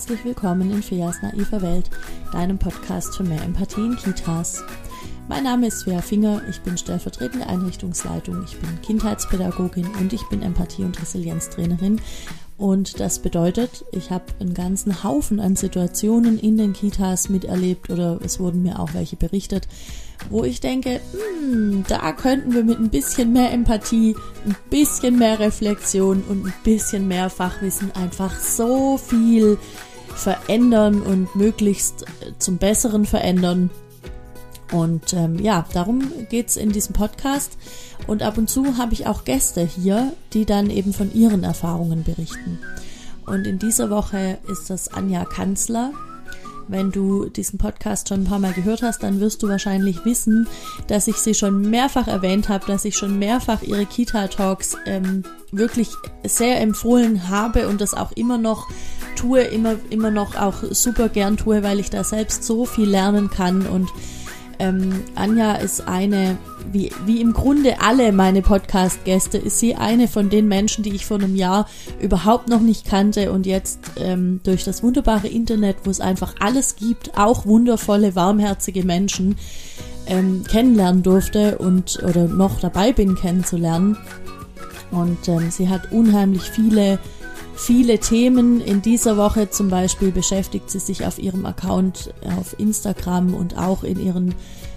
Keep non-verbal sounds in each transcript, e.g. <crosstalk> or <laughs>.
herzlich willkommen in Feas naiver Welt, deinem Podcast für mehr Empathie in Kitas. Mein Name ist Svea Finger, ich bin stellvertretende Einrichtungsleitung, ich bin Kindheitspädagogin und ich bin Empathie- und Resilienztrainerin. Und das bedeutet, ich habe einen ganzen Haufen an Situationen in den Kitas miterlebt oder es wurden mir auch welche berichtet, wo ich denke, hm, da könnten wir mit ein bisschen mehr Empathie, ein bisschen mehr Reflexion und ein bisschen mehr Fachwissen einfach so viel verändern und möglichst äh, zum Besseren verändern. Und ähm, ja, darum geht's in diesem Podcast. Und ab und zu habe ich auch Gäste hier, die dann eben von ihren Erfahrungen berichten. Und in dieser Woche ist das Anja Kanzler. Wenn du diesen Podcast schon ein paar Mal gehört hast, dann wirst du wahrscheinlich wissen, dass ich sie schon mehrfach erwähnt habe, dass ich schon mehrfach ihre Kita-Talks ähm, wirklich sehr empfohlen habe und das auch immer noch tue, immer, immer noch auch super gern tue, weil ich da selbst so viel lernen kann und ähm, Anja ist eine, wie, wie im Grunde alle meine Podcast-Gäste, ist sie eine von den Menschen, die ich vor einem Jahr überhaupt noch nicht kannte und jetzt ähm, durch das wunderbare Internet, wo es einfach alles gibt, auch wundervolle, warmherzige Menschen ähm, kennenlernen durfte und oder noch dabei bin kennenzulernen. Und ähm, sie hat unheimlich viele viele Themen. In dieser Woche zum Beispiel beschäftigt sie sich auf ihrem Account auf Instagram und auch in ihren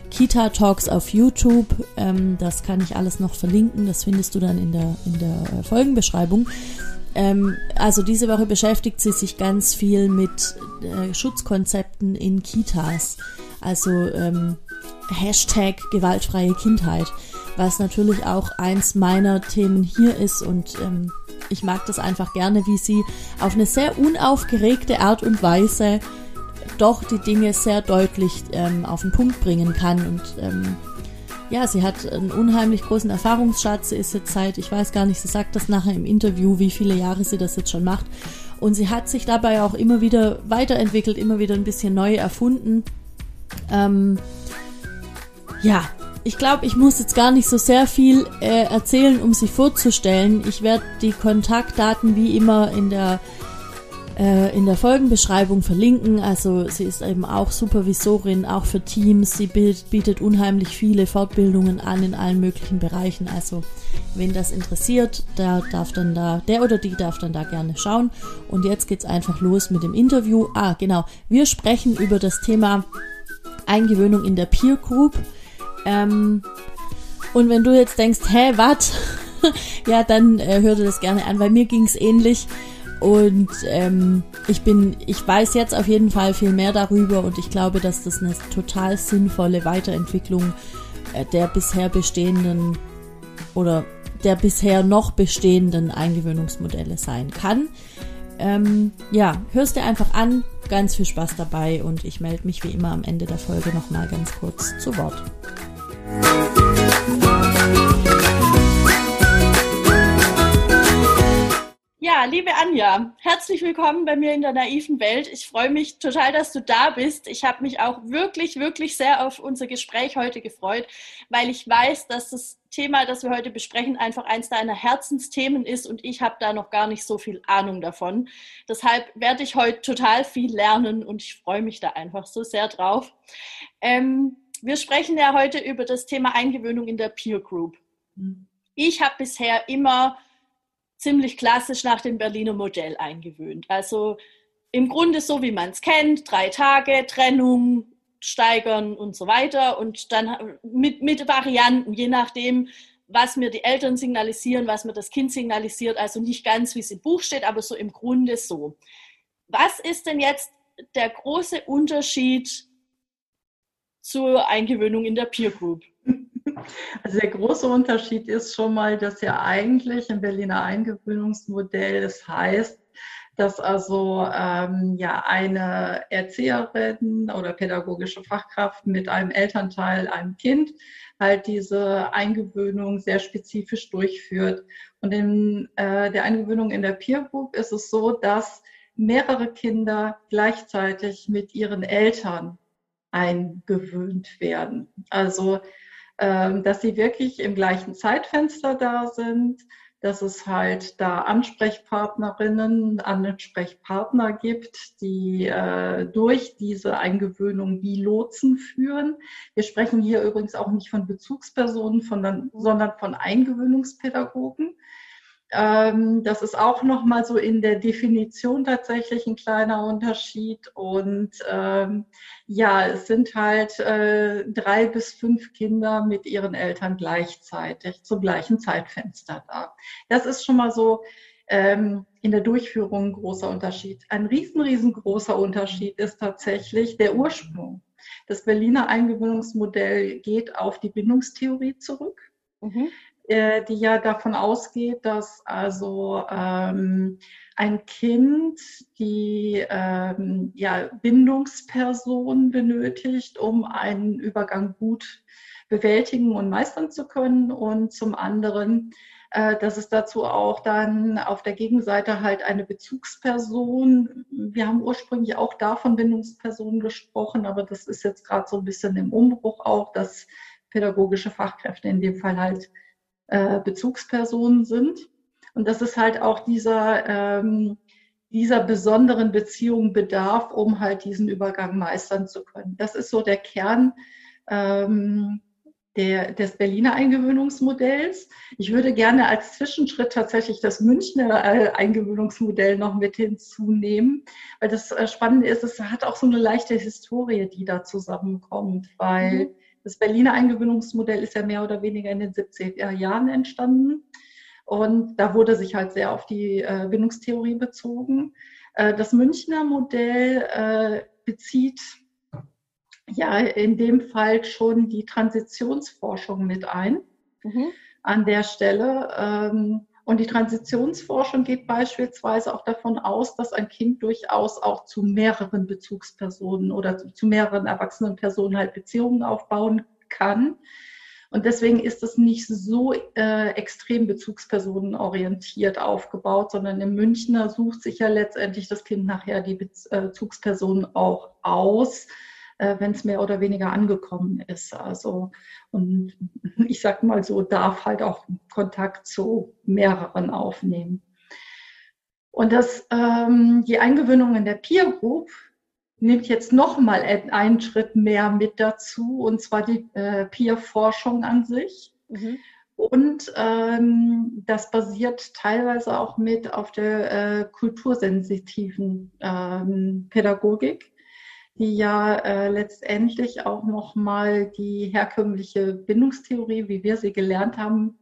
Kita Talks auf YouTube. Ähm, das kann ich alles noch verlinken. Das findest du dann in der, in der äh, Folgenbeschreibung. Ähm, also diese Woche beschäftigt sie sich ganz viel mit äh, Schutzkonzepten in Kitas. Also ähm, Hashtag gewaltfreie Kindheit, was natürlich auch eins meiner Themen hier ist und ähm, ich mag das einfach gerne, wie sie auf eine sehr unaufgeregte Art und Weise doch die Dinge sehr deutlich ähm, auf den Punkt bringen kann. Und ähm, ja, sie hat einen unheimlich großen Erfahrungsschatz. Sie ist jetzt seit, ich weiß gar nicht, sie sagt das nachher im Interview, wie viele Jahre sie das jetzt schon macht. Und sie hat sich dabei auch immer wieder weiterentwickelt, immer wieder ein bisschen neu erfunden. Ähm, ja, ich glaube, ich muss jetzt gar nicht so sehr viel äh, erzählen, um sie vorzustellen. Ich werde die Kontaktdaten wie immer in der äh, in der Folgenbeschreibung verlinken. Also sie ist eben auch Supervisorin, auch für Teams. Sie bietet unheimlich viele Fortbildungen an in allen möglichen Bereichen. Also wen das interessiert, der darf dann da, der oder die darf dann da gerne schauen. Und jetzt geht's einfach los mit dem Interview. Ah, genau. Wir sprechen über das Thema Eingewöhnung in der Peer Group. Ähm, und wenn du jetzt denkst, hä, was? <laughs> ja, dann äh, hör dir das gerne an, weil mir ging's ähnlich. Und ähm, ich bin, ich weiß jetzt auf jeden Fall viel mehr darüber und ich glaube, dass das eine total sinnvolle Weiterentwicklung äh, der bisher bestehenden oder der bisher noch bestehenden Eingewöhnungsmodelle sein kann. Ähm, ja, hörst dir einfach an, ganz viel Spaß dabei und ich melde mich wie immer am Ende der Folge nochmal ganz kurz zu Wort. Ja, liebe Anja, herzlich willkommen bei mir in der naiven Welt. Ich freue mich total, dass du da bist. Ich habe mich auch wirklich, wirklich sehr auf unser Gespräch heute gefreut, weil ich weiß, dass das Thema, das wir heute besprechen, einfach eins deiner Herzensthemen ist und ich habe da noch gar nicht so viel Ahnung davon. Deshalb werde ich heute total viel lernen und ich freue mich da einfach so sehr drauf. Ähm, wir sprechen ja heute über das Thema Eingewöhnung in der Peer Group. Mhm. Ich habe bisher immer ziemlich klassisch nach dem Berliner Modell eingewöhnt. Also im Grunde so, wie man es kennt, drei Tage, Trennung, steigern und so weiter und dann mit, mit Varianten, je nachdem, was mir die Eltern signalisieren, was mir das Kind signalisiert, also nicht ganz, wie es im Buch steht, aber so im Grunde so. Was ist denn jetzt der große Unterschied zur Eingewöhnung in der Peer Group? <laughs> Also der große Unterschied ist schon mal, dass ja eigentlich im Berliner Eingewöhnungsmodell es heißt, dass also ähm, ja eine Erzieherin oder pädagogische Fachkraft mit einem Elternteil, einem Kind, halt diese Eingewöhnung sehr spezifisch durchführt. Und in äh, der Eingewöhnung in der Peer Group ist es so, dass mehrere Kinder gleichzeitig mit ihren Eltern eingewöhnt werden. Also, ähm, dass sie wirklich im gleichen Zeitfenster da sind, dass es halt da Ansprechpartnerinnen, Ansprechpartner gibt, die äh, durch diese Eingewöhnung wie Lotsen führen. Wir sprechen hier übrigens auch nicht von Bezugspersonen, von, sondern von Eingewöhnungspädagogen. Ähm, das ist auch nochmal so in der Definition tatsächlich ein kleiner Unterschied. Und ähm, ja, es sind halt äh, drei bis fünf Kinder mit ihren Eltern gleichzeitig zum gleichen Zeitfenster da. Das ist schon mal so ähm, in der Durchführung ein großer Unterschied. Ein riesen, riesengroßer Unterschied ist tatsächlich der Ursprung. Das Berliner Eingewöhnungsmodell geht auf die Bindungstheorie zurück. Mhm. Äh, die ja davon ausgeht, dass also ähm, ein Kind die ähm, ja, Bindungsperson benötigt, um einen Übergang gut bewältigen und meistern zu können und zum anderen äh, dass es dazu auch dann auf der Gegenseite halt eine Bezugsperson. Wir haben ursprünglich auch davon Bindungspersonen gesprochen, aber das ist jetzt gerade so ein bisschen im Umbruch auch, dass pädagogische Fachkräfte in dem Fall halt äh, Bezugspersonen sind. Und dass es halt auch dieser, ähm, dieser besonderen Beziehung bedarf, um halt diesen Übergang meistern zu können. Das ist so der Kern ähm, der, des Berliner Eingewöhnungsmodells. Ich würde gerne als Zwischenschritt tatsächlich das Münchner äh, Eingewöhnungsmodell noch mit hinzunehmen, weil das äh, Spannende ist, es hat auch so eine leichte Historie, die da zusammenkommt, weil mhm. Das Berliner Eingewöhnungsmodell ist ja mehr oder weniger in den 70er Jahren entstanden. Und da wurde sich halt sehr auf die äh, Bindungstheorie bezogen. Äh, das Münchner Modell äh, bezieht ja in dem Fall schon die Transitionsforschung mit ein. Mhm. An der Stelle. Und die Transitionsforschung geht beispielsweise auch davon aus, dass ein Kind durchaus auch zu mehreren Bezugspersonen oder zu mehreren erwachsenen Personen halt Beziehungen aufbauen kann. Und deswegen ist es nicht so äh, extrem bezugspersonenorientiert aufgebaut, sondern im Münchner sucht sich ja letztendlich das Kind nachher die Bezugspersonen auch aus äh, wenn es mehr oder weniger angekommen ist. Also und ich sag mal so, darf halt auch Kontakt zu mehreren aufnehmen. Und das, ähm, die Eingewöhnung in der Peer Group nimmt jetzt nochmal einen Schritt mehr mit dazu, und zwar die äh, Peer-Forschung an sich. Mhm. Und ähm, das basiert teilweise auch mit auf der äh, kultursensitiven ähm, Pädagogik die ja äh, letztendlich auch nochmal die herkömmliche Bindungstheorie, wie wir sie gelernt haben,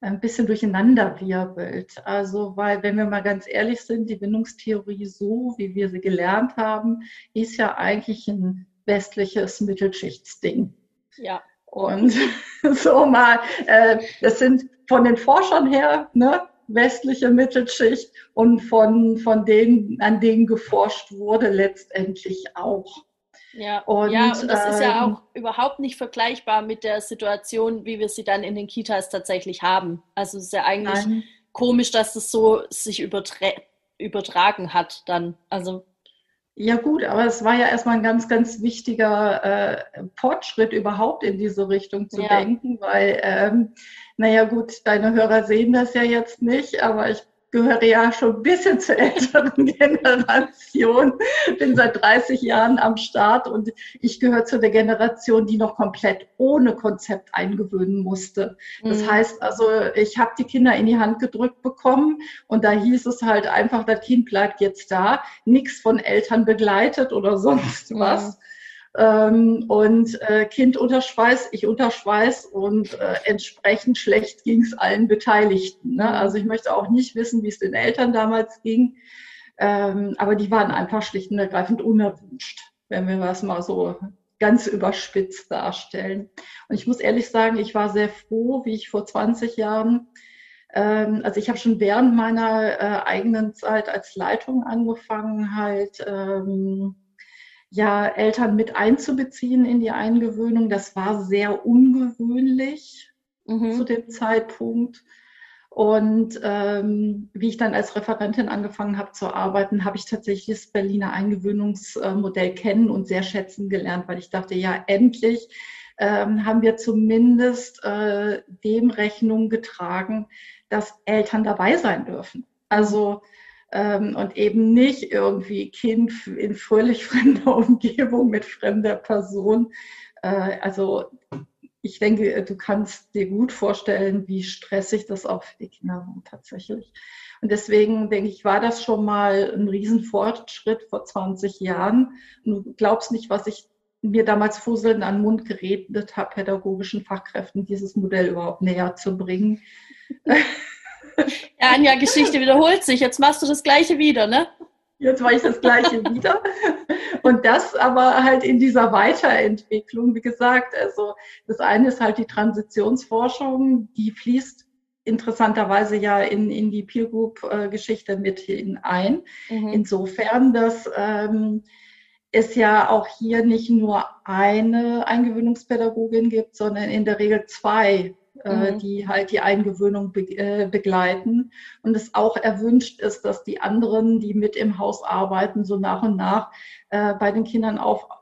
ein bisschen durcheinander wirbelt. Also, weil, wenn wir mal ganz ehrlich sind, die Bindungstheorie so, wie wir sie gelernt haben, ist ja eigentlich ein westliches Mittelschichtsding. Ja. Und <laughs> so mal, äh, das sind von den Forschern her, ne, westliche Mittelschicht und von, von denen, an denen geforscht wurde, letztendlich auch. Ja, und, ja, und das ähm, ist ja ähm, auch überhaupt nicht vergleichbar mit der Situation, wie wir sie dann in den Kitas tatsächlich haben. Also es ist ja eigentlich nein. komisch, dass das so sich übertra übertragen hat dann. Also ja gut, aber es war ja erstmal ein ganz, ganz wichtiger äh, Fortschritt überhaupt in diese Richtung zu ja. denken, weil ähm, naja gut, deine Hörer sehen das ja jetzt nicht, aber ich gehöre ja schon ein bisschen zur älteren <laughs> Generation, bin seit 30 Jahren am Start und ich gehöre zu der Generation, die noch komplett ohne Konzept eingewöhnen musste. Das mhm. heißt also, ich habe die Kinder in die Hand gedrückt bekommen und da hieß es halt einfach, das Kind bleibt jetzt da, nichts von Eltern begleitet oder <laughs> sonst was. Mhm ähm, und äh, Kind unter Schweiß, ich unter Schweiß und äh, entsprechend schlecht ging es allen Beteiligten. Ne? Also ich möchte auch nicht wissen, wie es den Eltern damals ging, ähm, aber die waren einfach schlicht und ergreifend unerwünscht, wenn wir das mal so ganz überspitzt darstellen. Und ich muss ehrlich sagen, ich war sehr froh, wie ich vor 20 Jahren ähm, also ich habe schon während meiner äh, eigenen Zeit als Leitung angefangen, halt ähm, ja, Eltern mit einzubeziehen in die Eingewöhnung. Das war sehr ungewöhnlich mhm. zu dem Zeitpunkt. Und ähm, wie ich dann als Referentin angefangen habe zu arbeiten, habe ich tatsächlich das Berliner Eingewöhnungsmodell kennen und sehr schätzen gelernt, weil ich dachte, ja, endlich ähm, haben wir zumindest äh, dem Rechnung getragen, dass Eltern dabei sein dürfen. Also ähm, und eben nicht irgendwie Kind in fröhlich <laughs> fremder Umgebung mit fremder Person. Äh, also ich denke, du kannst dir gut vorstellen, wie stressig das auch für die Kinder war tatsächlich. Und deswegen denke ich, war das schon mal ein Riesenfortschritt vor 20 Jahren. Und du glaubst nicht, was ich mir damals Fusseln an den Mund geredet habe, pädagogischen Fachkräften dieses Modell überhaupt näher zu bringen. <laughs> <laughs> Ja, Anja, Geschichte wiederholt sich. Jetzt machst du das Gleiche wieder, ne? Jetzt mache ich das Gleiche wieder. Und das aber halt in dieser Weiterentwicklung, wie gesagt, also das eine ist halt die Transitionsforschung, die fließt interessanterweise ja in, in die Peer Group-Geschichte mit hinein. Mhm. Insofern, dass ähm, es ja auch hier nicht nur eine Eingewöhnungspädagogin gibt, sondern in der Regel zwei mhm. die halt die Eingewöhnung be äh, begleiten und es auch erwünscht ist, dass die anderen, die mit im Haus arbeiten, so nach und nach äh, bei den Kindern auch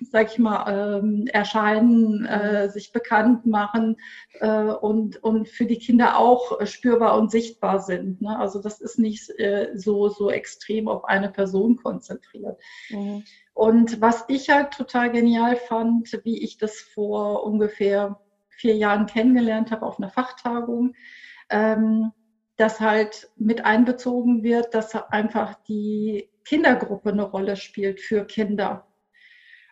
sag ich mal, ähm, erscheinen, äh, sich bekannt machen äh, und, und für die Kinder auch spürbar und sichtbar sind. Ne? Also das ist nicht äh, so, so extrem auf eine Person konzentriert. Mhm. Und was ich halt total genial fand, wie ich das vor ungefähr vier Jahren kennengelernt habe auf einer Fachtagung, ähm, dass halt mit einbezogen wird, dass einfach die Kindergruppe eine Rolle spielt für Kinder.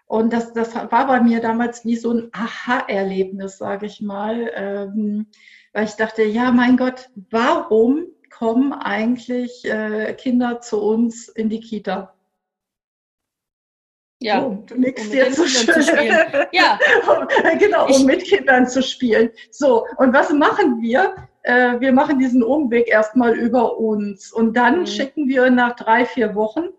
Und das, das war bei mir damals wie so ein Aha-Erlebnis, sage ich mal, ähm, weil ich dachte, ja, mein Gott, warum kommen eigentlich äh, Kinder zu uns in die Kita? Ja, oh, du nickst um jetzt so schön. Ja, <laughs> genau, um mit Kindern zu spielen. So, und was machen wir? Äh, wir machen diesen Umweg erstmal über uns und dann mhm. schicken wir nach drei, vier Wochen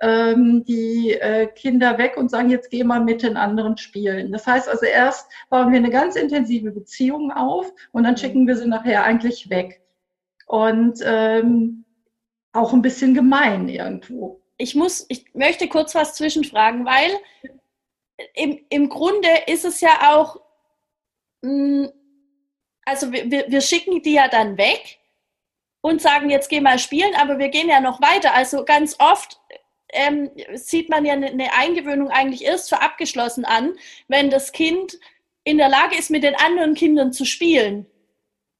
ähm, die äh, Kinder weg und sagen, jetzt geh mal mit den anderen spielen. Das heißt also, erst bauen wir eine ganz intensive Beziehung auf und dann mhm. schicken wir sie nachher eigentlich weg. Und ähm, auch ein bisschen gemein irgendwo ich muss, ich möchte kurz was zwischenfragen, weil im, im Grunde ist es ja auch, mm, also wir, wir schicken die ja dann weg und sagen, jetzt geh mal spielen, aber wir gehen ja noch weiter. Also ganz oft ähm, sieht man ja eine Eingewöhnung eigentlich erst für abgeschlossen an, wenn das Kind in der Lage ist, mit den anderen Kindern zu spielen.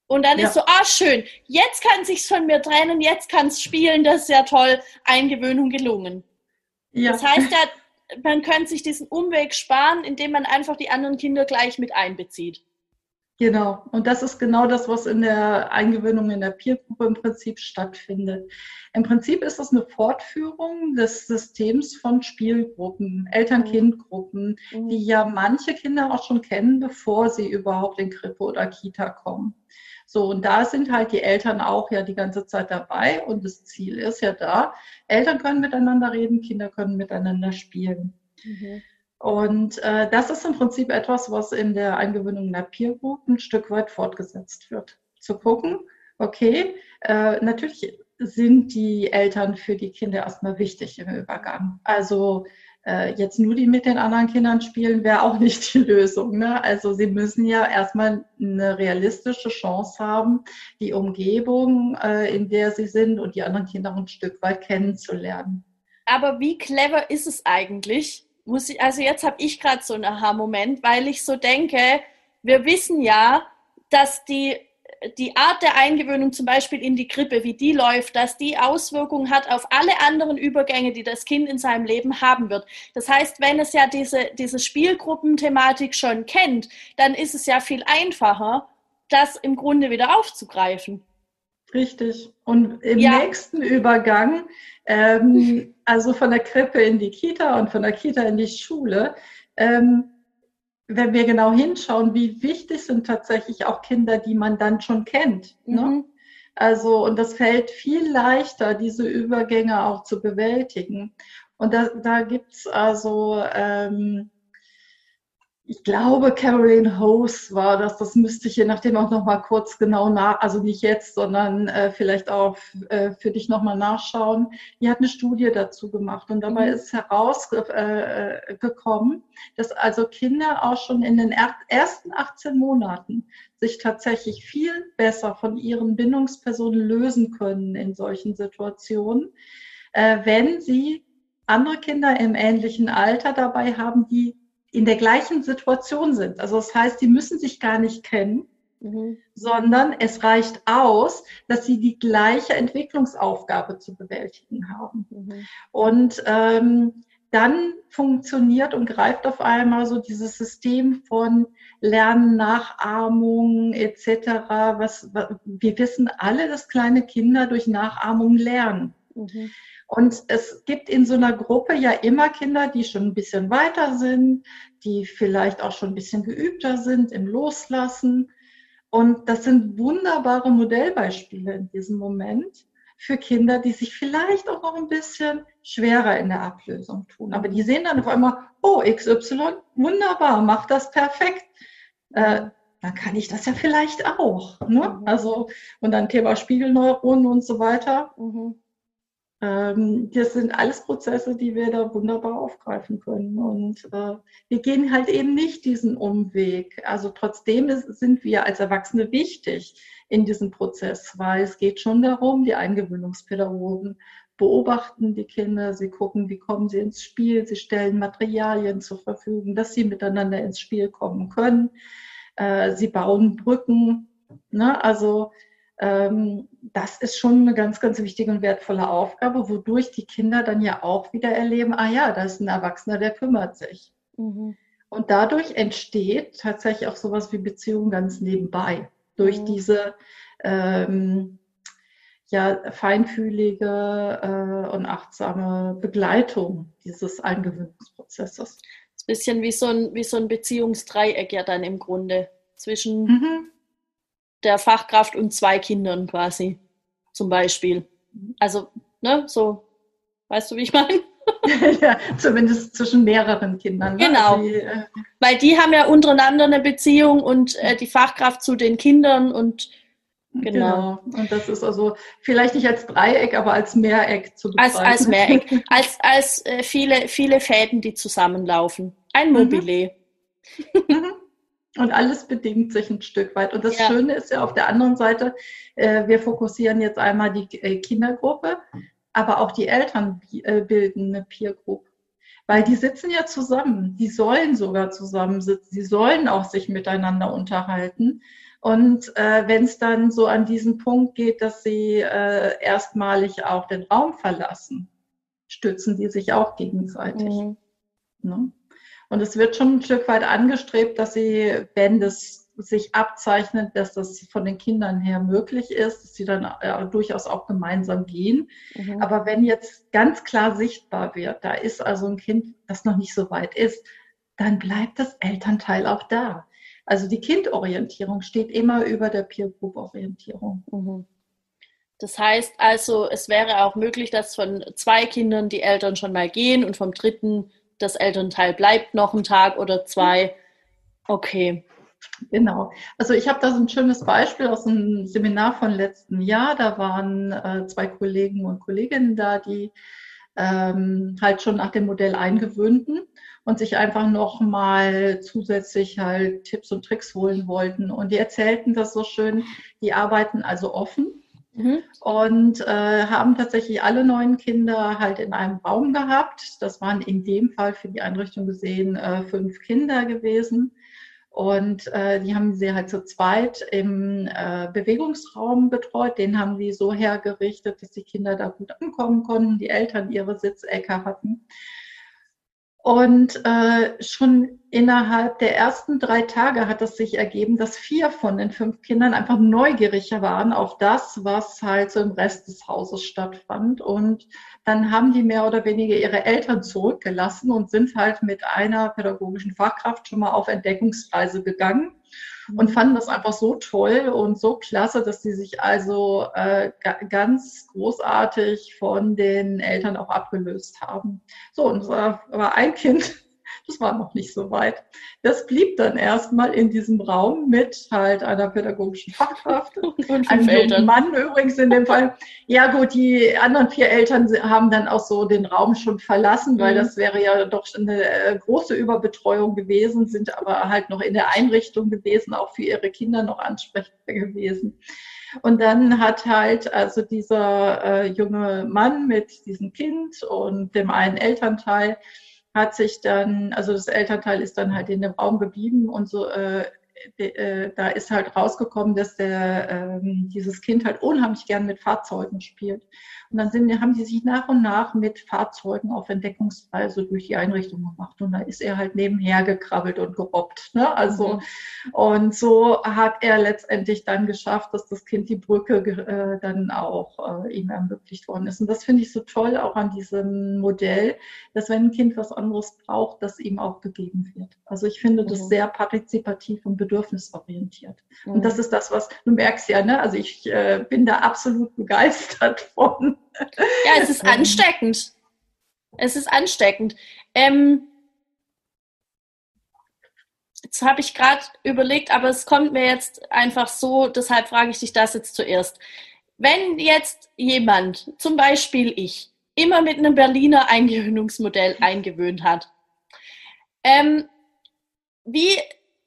Und dann ja. ist so, ah, schön, jetzt kann sich's von mir trennen, jetzt kann es spielen, das ist ja toll, Eingewöhnung gelungen. Ja. Das heißt ja, man könnte sich diesen Umweg sparen, indem man einfach die anderen Kinder gleich mit einbezieht. Genau, und das ist genau das, was in der Eingewöhnung in der Peergruppe im Prinzip stattfindet. Im Prinzip ist das eine Fortführung des Systems von Spielgruppen, Eltern-Kind-Gruppen, mhm. die ja manche Kinder auch schon kennen, bevor sie überhaupt in Krippe oder Kita kommen. So, und da sind halt die Eltern auch ja die ganze Zeit dabei und das Ziel ist ja da, Eltern können miteinander reden, Kinder können miteinander spielen. Mhm. Und äh, das ist im Prinzip etwas, was in der Eingewöhnung in der Peer Group ein Stück weit fortgesetzt wird. Zu gucken, okay, äh, natürlich sind die Eltern für die Kinder erstmal wichtig im Übergang. Also äh, jetzt nur die mit den anderen Kindern spielen, wäre auch <laughs> nicht die Lösung. Ne? Also sie müssen ja erstmal eine realistische Chance haben, die Umgebung, äh, in der sie sind und die anderen Kinder ein Stück weit kennenzulernen. Aber wie clever ist es eigentlich? Muss ich, also jetzt habe ich gerade so einen Aha-Moment, weil ich so denke, wir wissen ja, dass die die Art der Eingewöhnung zum Beispiel in die Krippe, wie die läuft, dass die Auswirkungen hat auf alle anderen Übergänge, die das Kind in seinem Leben haben wird. Das heißt, wenn es ja diese, diese Spielgruppenthematik schon kennt, dann ist es ja viel einfacher, das im Grunde wieder aufzugreifen. Richtig. Und im ja. nächsten Übergang, ähm, also von der Krippe in die Kita und von der Kita in die Schule, ähm, wenn wir genau hinschauen, wie wichtig sind tatsächlich auch Kinder, die man dann schon kennt. Ne? Mhm. Ne? Also, und das fällt viel leichter, diese Übergänge auch zu bewältigen. Und da, da gibt es also ähm, ich glaube, Caroline Hose war das. Das müsste ich je nachdem auch noch mal kurz genau nach, also nicht jetzt, sondern äh, vielleicht auch äh, für dich noch mal nachschauen. Die hat eine Studie dazu gemacht und dabei mhm. ist herausgekommen, äh, dass also Kinder auch schon in den ersten 18 Monaten sich tatsächlich viel besser von ihren Bindungspersonen lösen können in solchen Situationen, äh, wenn sie andere Kinder im ähnlichen Alter dabei haben, die in der gleichen Situation sind. Also das heißt, die müssen sich gar nicht kennen, mhm. sondern es reicht aus, dass sie die gleiche Entwicklungsaufgabe zu bewältigen haben. Mhm. Und ähm, dann funktioniert und greift auf einmal so dieses System von Lernen, Nachahmung etc. Was, was wir wissen alle, dass kleine Kinder durch Nachahmung lernen. Mhm. Und es gibt in so einer Gruppe ja immer Kinder, die schon ein bisschen weiter sind, die vielleicht auch schon ein bisschen geübter sind im Loslassen. Und das sind wunderbare Modellbeispiele in diesem Moment für Kinder, die sich vielleicht auch noch ein bisschen schwerer in der Ablösung tun. Aber die sehen dann auf einmal, oh, XY, wunderbar, macht das perfekt. Äh, dann kann ich das ja vielleicht auch. Ne? Mhm. Also, und dann Thema Spiegelneuronen und so weiter. Mhm. Ähm, das sind alles Prozesse, die wir da wunderbar aufgreifen können. Und äh, wir gehen halt eben nicht diesen Umweg. Also trotzdem sind wir als Erwachsene wichtig in diesem Prozess, weil es geht schon darum, die Eingewöhnungspädagogen beobachten die Kinder, sie gucken, wie kommen sie ins Spiel, sie stellen Materialien zur Verfügung, dass sie miteinander ins Spiel kommen können. Äh, sie bauen Brücken. Ne? Also ähm, das ist schon eine ganz, ganz wichtige und wertvolle Aufgabe, wodurch die Kinder dann ja auch wieder erleben, ah ja, da ist ein Erwachsener, der kümmert sich. Mhm. Und dadurch entsteht tatsächlich auch sowas wie Beziehung ganz nebenbei. Durch mhm. diese ähm, ja, feinfühlige äh, und achtsame Begleitung dieses Eingewöhnungsprozesses. Das ist ein bisschen wie so ein, wie so ein Beziehungsdreieck ja dann im Grunde zwischen mhm der Fachkraft und zwei Kindern quasi, zum Beispiel. Also, ne, so, weißt du, wie ich meine? <laughs> <laughs> ja, zumindest zwischen mehreren Kindern. Ne? Genau. Die, äh, Weil die haben ja untereinander eine Beziehung und äh, die Fachkraft zu den Kindern und genau. genau. Und das ist also vielleicht nicht als Dreieck, aber als Mehreck zu begreifen. Als, als Mehreck. <laughs> als als äh, viele, viele Fäden, die zusammenlaufen. Ein mhm. Mobile. Mhm. Und alles bedingt sich ein Stück weit. Und das ja. Schöne ist ja auf der anderen Seite, äh, wir fokussieren jetzt einmal die äh, Kindergruppe, aber auch die Eltern äh, bilden eine Peer Group. Weil die sitzen ja zusammen, die sollen sogar zusammensitzen, die sollen auch sich miteinander unterhalten. Und äh, wenn es dann so an diesen Punkt geht, dass sie äh, erstmalig auch den Raum verlassen, stützen die sich auch gegenseitig. Mhm. Ne? Und es wird schon ein Stück weit angestrebt, dass sie, wenn das sich abzeichnet, dass das von den Kindern her möglich ist, dass sie dann äh, durchaus auch gemeinsam gehen. Mhm. Aber wenn jetzt ganz klar sichtbar wird, da ist also ein Kind, das noch nicht so weit ist, dann bleibt das Elternteil auch da. Also die Kindorientierung steht immer über der Peer Group Orientierung. Mhm. Das heißt also, es wäre auch möglich, dass von zwei Kindern die Eltern schon mal gehen und vom dritten das Elternteil bleibt noch einen Tag oder zwei. Okay. Genau. Also ich habe da so ein schönes Beispiel aus einem Seminar von letzten Jahr. Da waren äh, zwei Kollegen und Kolleginnen da, die ähm, halt schon nach dem Modell eingewöhnten und sich einfach noch mal zusätzlich halt Tipps und Tricks holen wollten. Und die erzählten das so schön. Die arbeiten also offen Mhm. Und äh, haben tatsächlich alle neun Kinder halt in einem Raum gehabt. Das waren in dem Fall für die Einrichtung gesehen äh, fünf Kinder gewesen. Und äh, die haben sie halt zu zweit im äh, Bewegungsraum betreut. Den haben sie so hergerichtet, dass die Kinder da gut ankommen konnten, die Eltern ihre Sitzecke hatten. Und äh, schon innerhalb der ersten drei Tage hat es sich ergeben, dass vier von den fünf Kindern einfach neugieriger waren auf das, was halt so im Rest des Hauses stattfand. Und dann haben die mehr oder weniger ihre Eltern zurückgelassen und sind halt mit einer pädagogischen Fachkraft schon mal auf Entdeckungsreise gegangen und fanden das einfach so toll und so klasse, dass sie sich also äh, ganz großartig von den Eltern auch abgelöst haben. So, und es war, war ein Kind, Das war noch nicht so weit. Das blieb dann erstmal in diesem Raum mit halt einer pädagogischen Fachkraft. <laughs> Und einem Eltern. Mann übrigens in dem Fall. Ja gut, die anderen vier Eltern haben dann auch so den Raum schon verlassen, weil mhm. das wäre ja doch eine äh, große Überbetreuung gewesen, sind aber halt noch in der Einrichtung gewesen, auch für ihre Kinder noch ansprechbar gewesen. Und dann hat halt also dieser äh, junge Mann mit diesem Kind und dem einen Elternteil hat sich dann, also das Elternteil ist dann halt in dem Raum geblieben und so, äh, äh, da ist halt rausgekommen, dass der, ähm, dieses Kind halt unheimlich gern mit Fahrzeugen spielt. Und dann sind, haben die sich nach und nach mit Fahrzeugen auf Entdeckungsreise durch die Einrichtung gemacht. Und da ist er halt nebenher gekrabbelt und gerobbt. Ne? Also, mhm. und so hat er letztendlich dann geschafft, dass das Kind die Brücke äh, dann auch äh, ihm ermöglicht worden ist. Und das finde ich so toll auch an diesem Modell, dass wenn ein Kind was anderes braucht, das ihm auch gegeben wird. Also ich finde das mhm. sehr partizipativ und bedürfnisorientiert. Mhm. Und das ist das, was du merkst ja, ne? Also ich äh, bin da absolut begeistert <laughs> von. Ja, es ist ansteckend. Es ist ansteckend. Ähm, jetzt habe ich gerade überlegt, aber es kommt mir jetzt einfach so, deshalb frage ich dich das jetzt zuerst. Wenn jetzt jemand, zum Beispiel ich, immer mit einem Berliner Eingewöhnungsmodell eingewöhnt hat, ähm, wie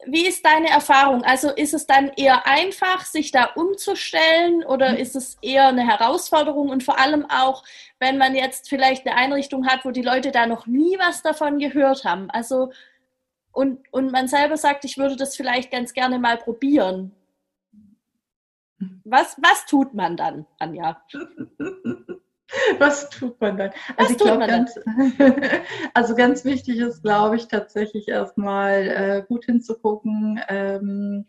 wie ist deine Erfahrung? Also ist es dann eher einfach, sich da umzustellen oder mhm. ist es eher eine Herausforderung? Und vor allem auch, wenn man jetzt vielleicht eine Einrichtung hat, wo die Leute da noch nie was davon gehört haben. Also und, und man selber sagt, ich würde das vielleicht ganz gerne mal probieren. Was, was tut man dann, Anja? <laughs> <laughs> Was tut man dann? Also, ich glaube, ganz, <laughs> also ganz wichtig ist, glaube ich, tatsächlich erstmal äh, gut hinzugucken, ähm,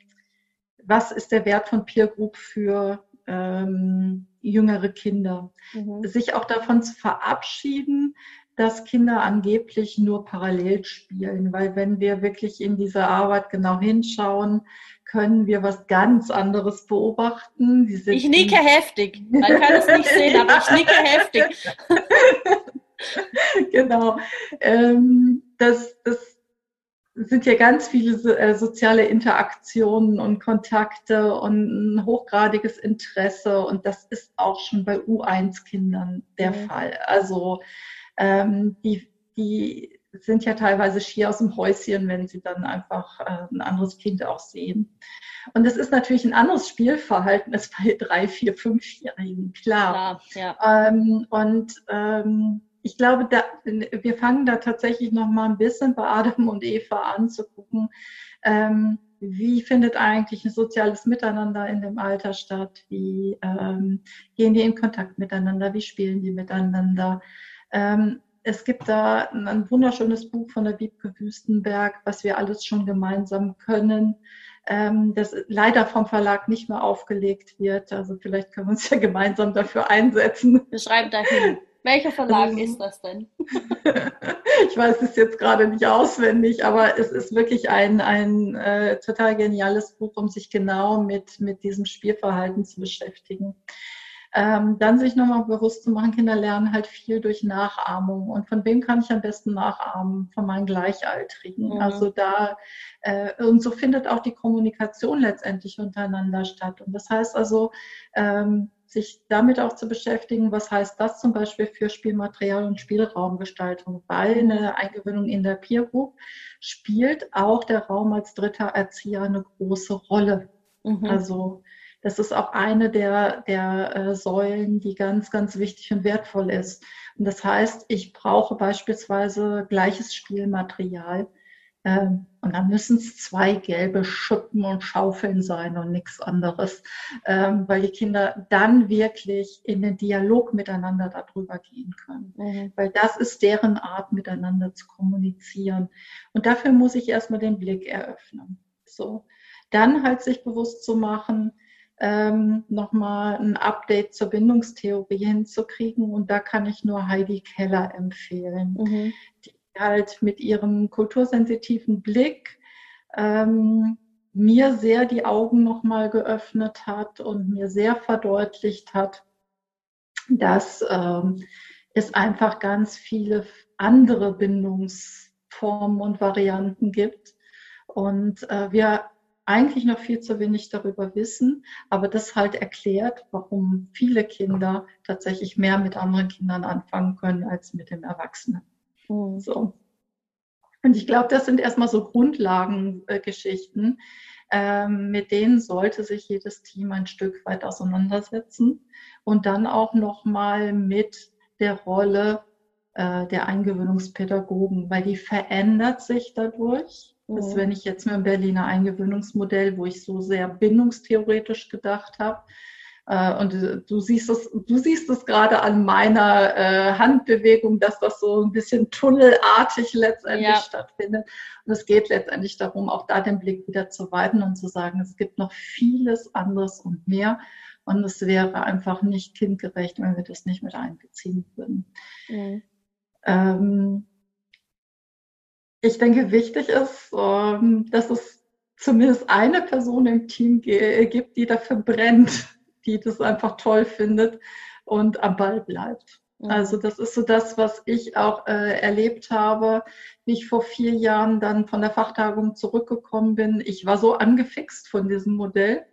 was ist der Wert von Peer Group für ähm, jüngere Kinder. Mhm. Sich auch davon zu verabschieden, dass Kinder angeblich nur parallel spielen, weil wenn wir wirklich in dieser Arbeit genau hinschauen, können wir was ganz anderes beobachten. ich nicke heftig. Man kann es nicht sehen, aber ich nicke heftig. <laughs> genau. Ähm, das, das sind ja ganz viele äh, soziale Interaktionen und Kontakte und ein hochgradiges Interesse. Und das ist auch schon bei U1-Kindern der mhm. Fall. Also ähm, die, die sind ja teilweise schier aus dem Häuschen, wenn sie dann einfach äh, ein anderes Kind auch sehen. Und das ist natürlich ein anderes Spielverhalten als bei drei, vier, fünfjährigen, klar. klar ja. ähm, und ähm, ich glaube, da, wir fangen da tatsächlich noch mal ein bisschen bei Adam und Eva an zu gucken, ähm, wie findet eigentlich ein soziales Miteinander in dem Alter statt? Wie ähm, gehen die in Kontakt miteinander? Wie spielen die miteinander? Ähm, es gibt da ein wunderschönes Buch von der Wiebke Wüstenberg, was wir alles schon gemeinsam können, ähm, das leider vom Verlag nicht mehr aufgelegt wird. Also vielleicht können wir uns ja gemeinsam dafür einsetzen. Wir schreiben dahin. Welcher Verlag ist das denn? <laughs> ich weiß es jetzt gerade nicht auswendig, aber es ist wirklich ein, ein äh, total geniales Buch, um sich genau mit, mit diesem Spielverhalten zu beschäftigen. Ähm, dann sich nochmal bewusst zu machen, Kinder lernen halt viel durch Nachahmung. Und von wem kann ich am besten nachahmen? Von meinen Gleichaltrigen. Mhm. Also da, äh, und so findet auch die Kommunikation letztendlich untereinander statt. Und das heißt also, ähm, sich damit auch zu beschäftigen, was heißt das zum Beispiel für Spielmaterial und Spielraumgestaltung, weil eine Eingewöhnung in der Peer Group spielt auch der Raum als dritter Erzieher eine große Rolle. Mhm. Also das ist auch eine der, der äh, Säulen, die ganz, ganz wichtig und wertvoll ist. Und das heißt, ich brauche beispielsweise gleiches Spielmaterial. Ähm, und dann müssen es zwei gelbe Schuppen und Schaufeln sein und nichts anderes, ähm, weil die Kinder dann wirklich in den Dialog miteinander darüber gehen können. Mhm. Weil das ist deren Art, miteinander zu kommunizieren. Und dafür muss ich erstmal den Blick eröffnen. So. Dann halt sich bewusst zu machen, ähm, nochmal ein Update zur Bindungstheorie hinzukriegen. Und da kann ich nur Heidi Keller empfehlen, mhm. die halt mit ihrem kultursensitiven Blick ähm, mir sehr die Augen nochmal geöffnet hat und mir sehr verdeutlicht hat, dass ähm, es einfach ganz viele andere Bindungs Formen und Varianten gibt. Und äh, wir eigentlich noch viel zu wenig darüber wissen, aber das halt erklärt, warum viele Kinder tatsächlich mehr mit anderen Kindern anfangen können als mit dem Erwachsenen. Mhm. So. Und ich glaube, das sind erstmal so Grundlagengeschichten, äh, ähm, mit denen sollte sich jedes Team ein Stück weit auseinandersetzen und dann auch nochmal mit der Rolle äh, der Eingewöhnungspädagogen, weil die verändert sich dadurch. Das, mhm. wenn ich jetzt mit dem Berliner Eingewöhnungsmodell, wo ich so sehr bindungstheoretisch gedacht habe, äh, und du siehst es, du siehst es gerade an meiner äh, Handbewegung, dass das so ein bisschen tunnelartig letztendlich ja. stattfindet. Und es geht letztendlich darum, auch da den Blick wieder zu weiten und zu sagen, es gibt noch vieles anderes und mehr. Und es wäre einfach nicht kindgerecht, wenn wir das nicht mit einbeziehen würden. Mhm. Ähm, ich denke, wichtig ist, ähm, dass es zumindest eine Person im Team gibt, die dafür brennt, <laughs> die das einfach toll findet und am Ball bleibt. Mhm. Also das ist so das, was ich auch äh, erlebt habe, wie ich vor vier Jahren dann von der Fachtagung zurückgekommen bin. Ich war so angefixt von diesem Modell,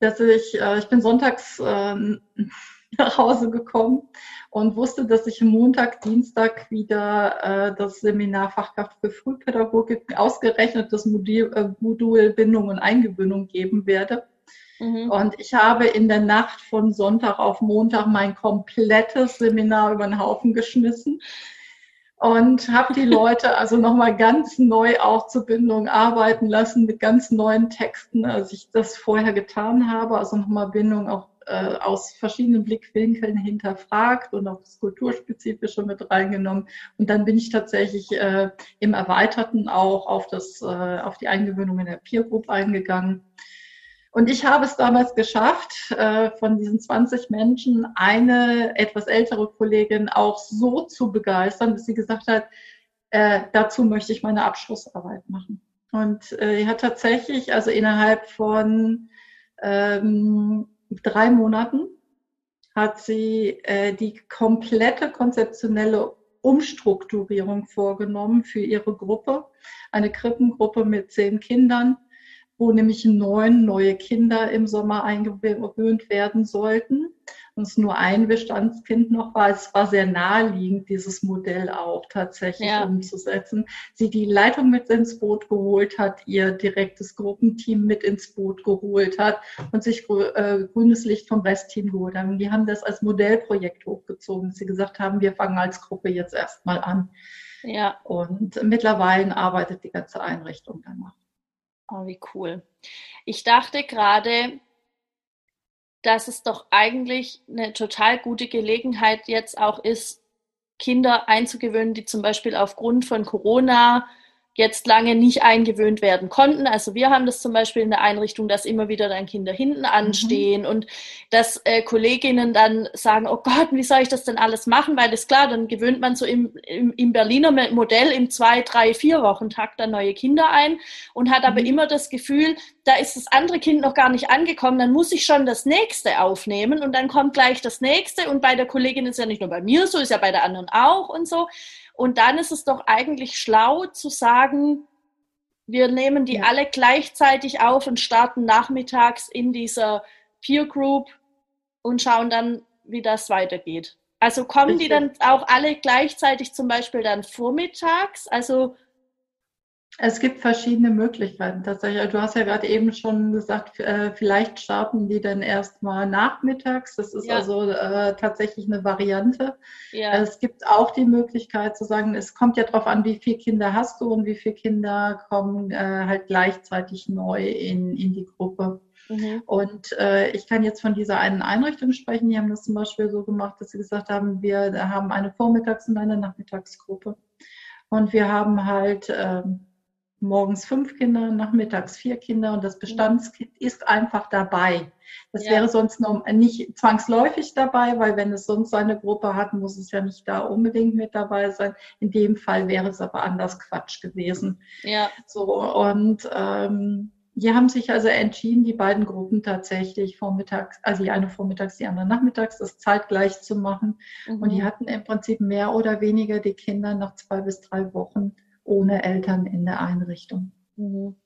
dass ich, äh, ich bin sonntags äh, <laughs> nach Hause gekommen und wusste, dass ich Montag, Dienstag wieder äh, das Seminar Fachkraft für Frühpädagogik ausgerechnet das Modul, äh, Modul Bindung und Eingewöhnung geben werde. Mhm. Und ich habe in der Nacht von Sonntag auf Montag mein komplettes Seminar über den Haufen geschmissen und habe die <laughs> Leute also nochmal ganz neu auch zur Bindung arbeiten lassen mit ganz neuen Texten, als ich das vorher getan habe. Also nochmal Bindung auch äh, aus verschiedenen Blickwinkeln hinterfragt und auch das Kulturspezifische mit reingenommen. Und dann bin ich tatsächlich äh, im Erweiterten auch auf, das, äh, auf die Eingewöhnung in der Peer Group eingegangen. Und ich habe es damals geschafft, äh, von diesen 20 Menschen eine etwas ältere Kollegin auch so zu begeistern, dass sie gesagt hat, äh, dazu möchte ich meine Abschlussarbeit machen. Und äh, die hat tatsächlich, also innerhalb von ähm, drei Monaten, hat sie äh, die komplette konzeptionelle Umstrukturierung vorgenommen für ihre Gruppe. Eine Krippengruppe mit zehn Kindern wo nämlich neun neue Kinder im Sommer eingewöhnt werden sollten. Und es nur ein Bestandskind noch war. Es war sehr naheliegend, dieses Modell auch tatsächlich ja. umzusetzen. Sie die Leitung mit ins Boot geholt hat, ihr direktes Gruppenteam mit ins Boot geholt hat und sich äh, grünes Licht vom Restteam geholt haben. Die haben das als Modellprojekt hochgezogen, dass sie gesagt haben, wir fangen als Gruppe jetzt erstmal an. Ja. Und mittlerweile arbeitet die ganze Einrichtung danach. Oh, wie cool. Ich dachte gerade, dass es doch eigentlich eine total gute Gelegenheit jetzt auch ist, Kinder einzugewöhnen, die zum Beispiel aufgrund von Corona jetzt lange nicht eingewöhnt werden konnten. Also wir haben das zum Beispiel in der Einrichtung, dass immer wieder dann Kinder hinten mhm. anstehen mhm. und dass äh, Kolleginnen dann sagen, oh Gott, wie soll ich das denn alles machen? Weil das klar, dann gewöhnt man so im, im, im Berliner Modell im zwei, drei, vier Wochen Takt dann neue Kinder ein und hat mhm. aber immer das Gefühl, da ist das andere Kind noch gar nicht angekommen, dann muss ich schon das nächste aufnehmen und dann kommt gleich das nächste und bei der Kollegin ist ja nicht nur bei mir so, ist ja bei der anderen auch und so. Und dann ist es doch eigentlich schlau zu sagen, wir nehmen die ja. alle gleichzeitig auf und starten nachmittags in dieser Peer Group und schauen dann, wie das weitergeht. Also kommen die dann auch alle gleichzeitig zum Beispiel dann vormittags? Also es gibt verschiedene Möglichkeiten tatsächlich. Also du hast ja gerade eben schon gesagt, äh, vielleicht starten die dann erstmal nachmittags. Das ist ja. also äh, tatsächlich eine Variante. Ja. Es gibt auch die Möglichkeit zu sagen, es kommt ja darauf an, wie viele Kinder hast du und wie viele Kinder kommen äh, halt gleichzeitig neu in, in die Gruppe. Mhm. Und äh, ich kann jetzt von dieser einen Einrichtung sprechen. Die haben das zum Beispiel so gemacht, dass sie gesagt haben, wir haben eine Vormittags- und eine Nachmittagsgruppe. Und wir haben halt ähm, morgens fünf Kinder, nachmittags vier Kinder und das Bestandskind ist einfach dabei. Das ja. wäre sonst noch nicht zwangsläufig dabei, weil wenn es sonst eine Gruppe hat, muss es ja nicht da unbedingt mit dabei sein. In dem Fall wäre es aber anders Quatsch gewesen. Ja. So und ähm, die haben sich also entschieden, die beiden Gruppen tatsächlich vormittags, also die eine vormittags, die andere nachmittags, das zeitgleich zu machen. Mhm. Und die hatten im Prinzip mehr oder weniger die Kinder nach zwei bis drei Wochen ohne Eltern in der Einrichtung. Mhm.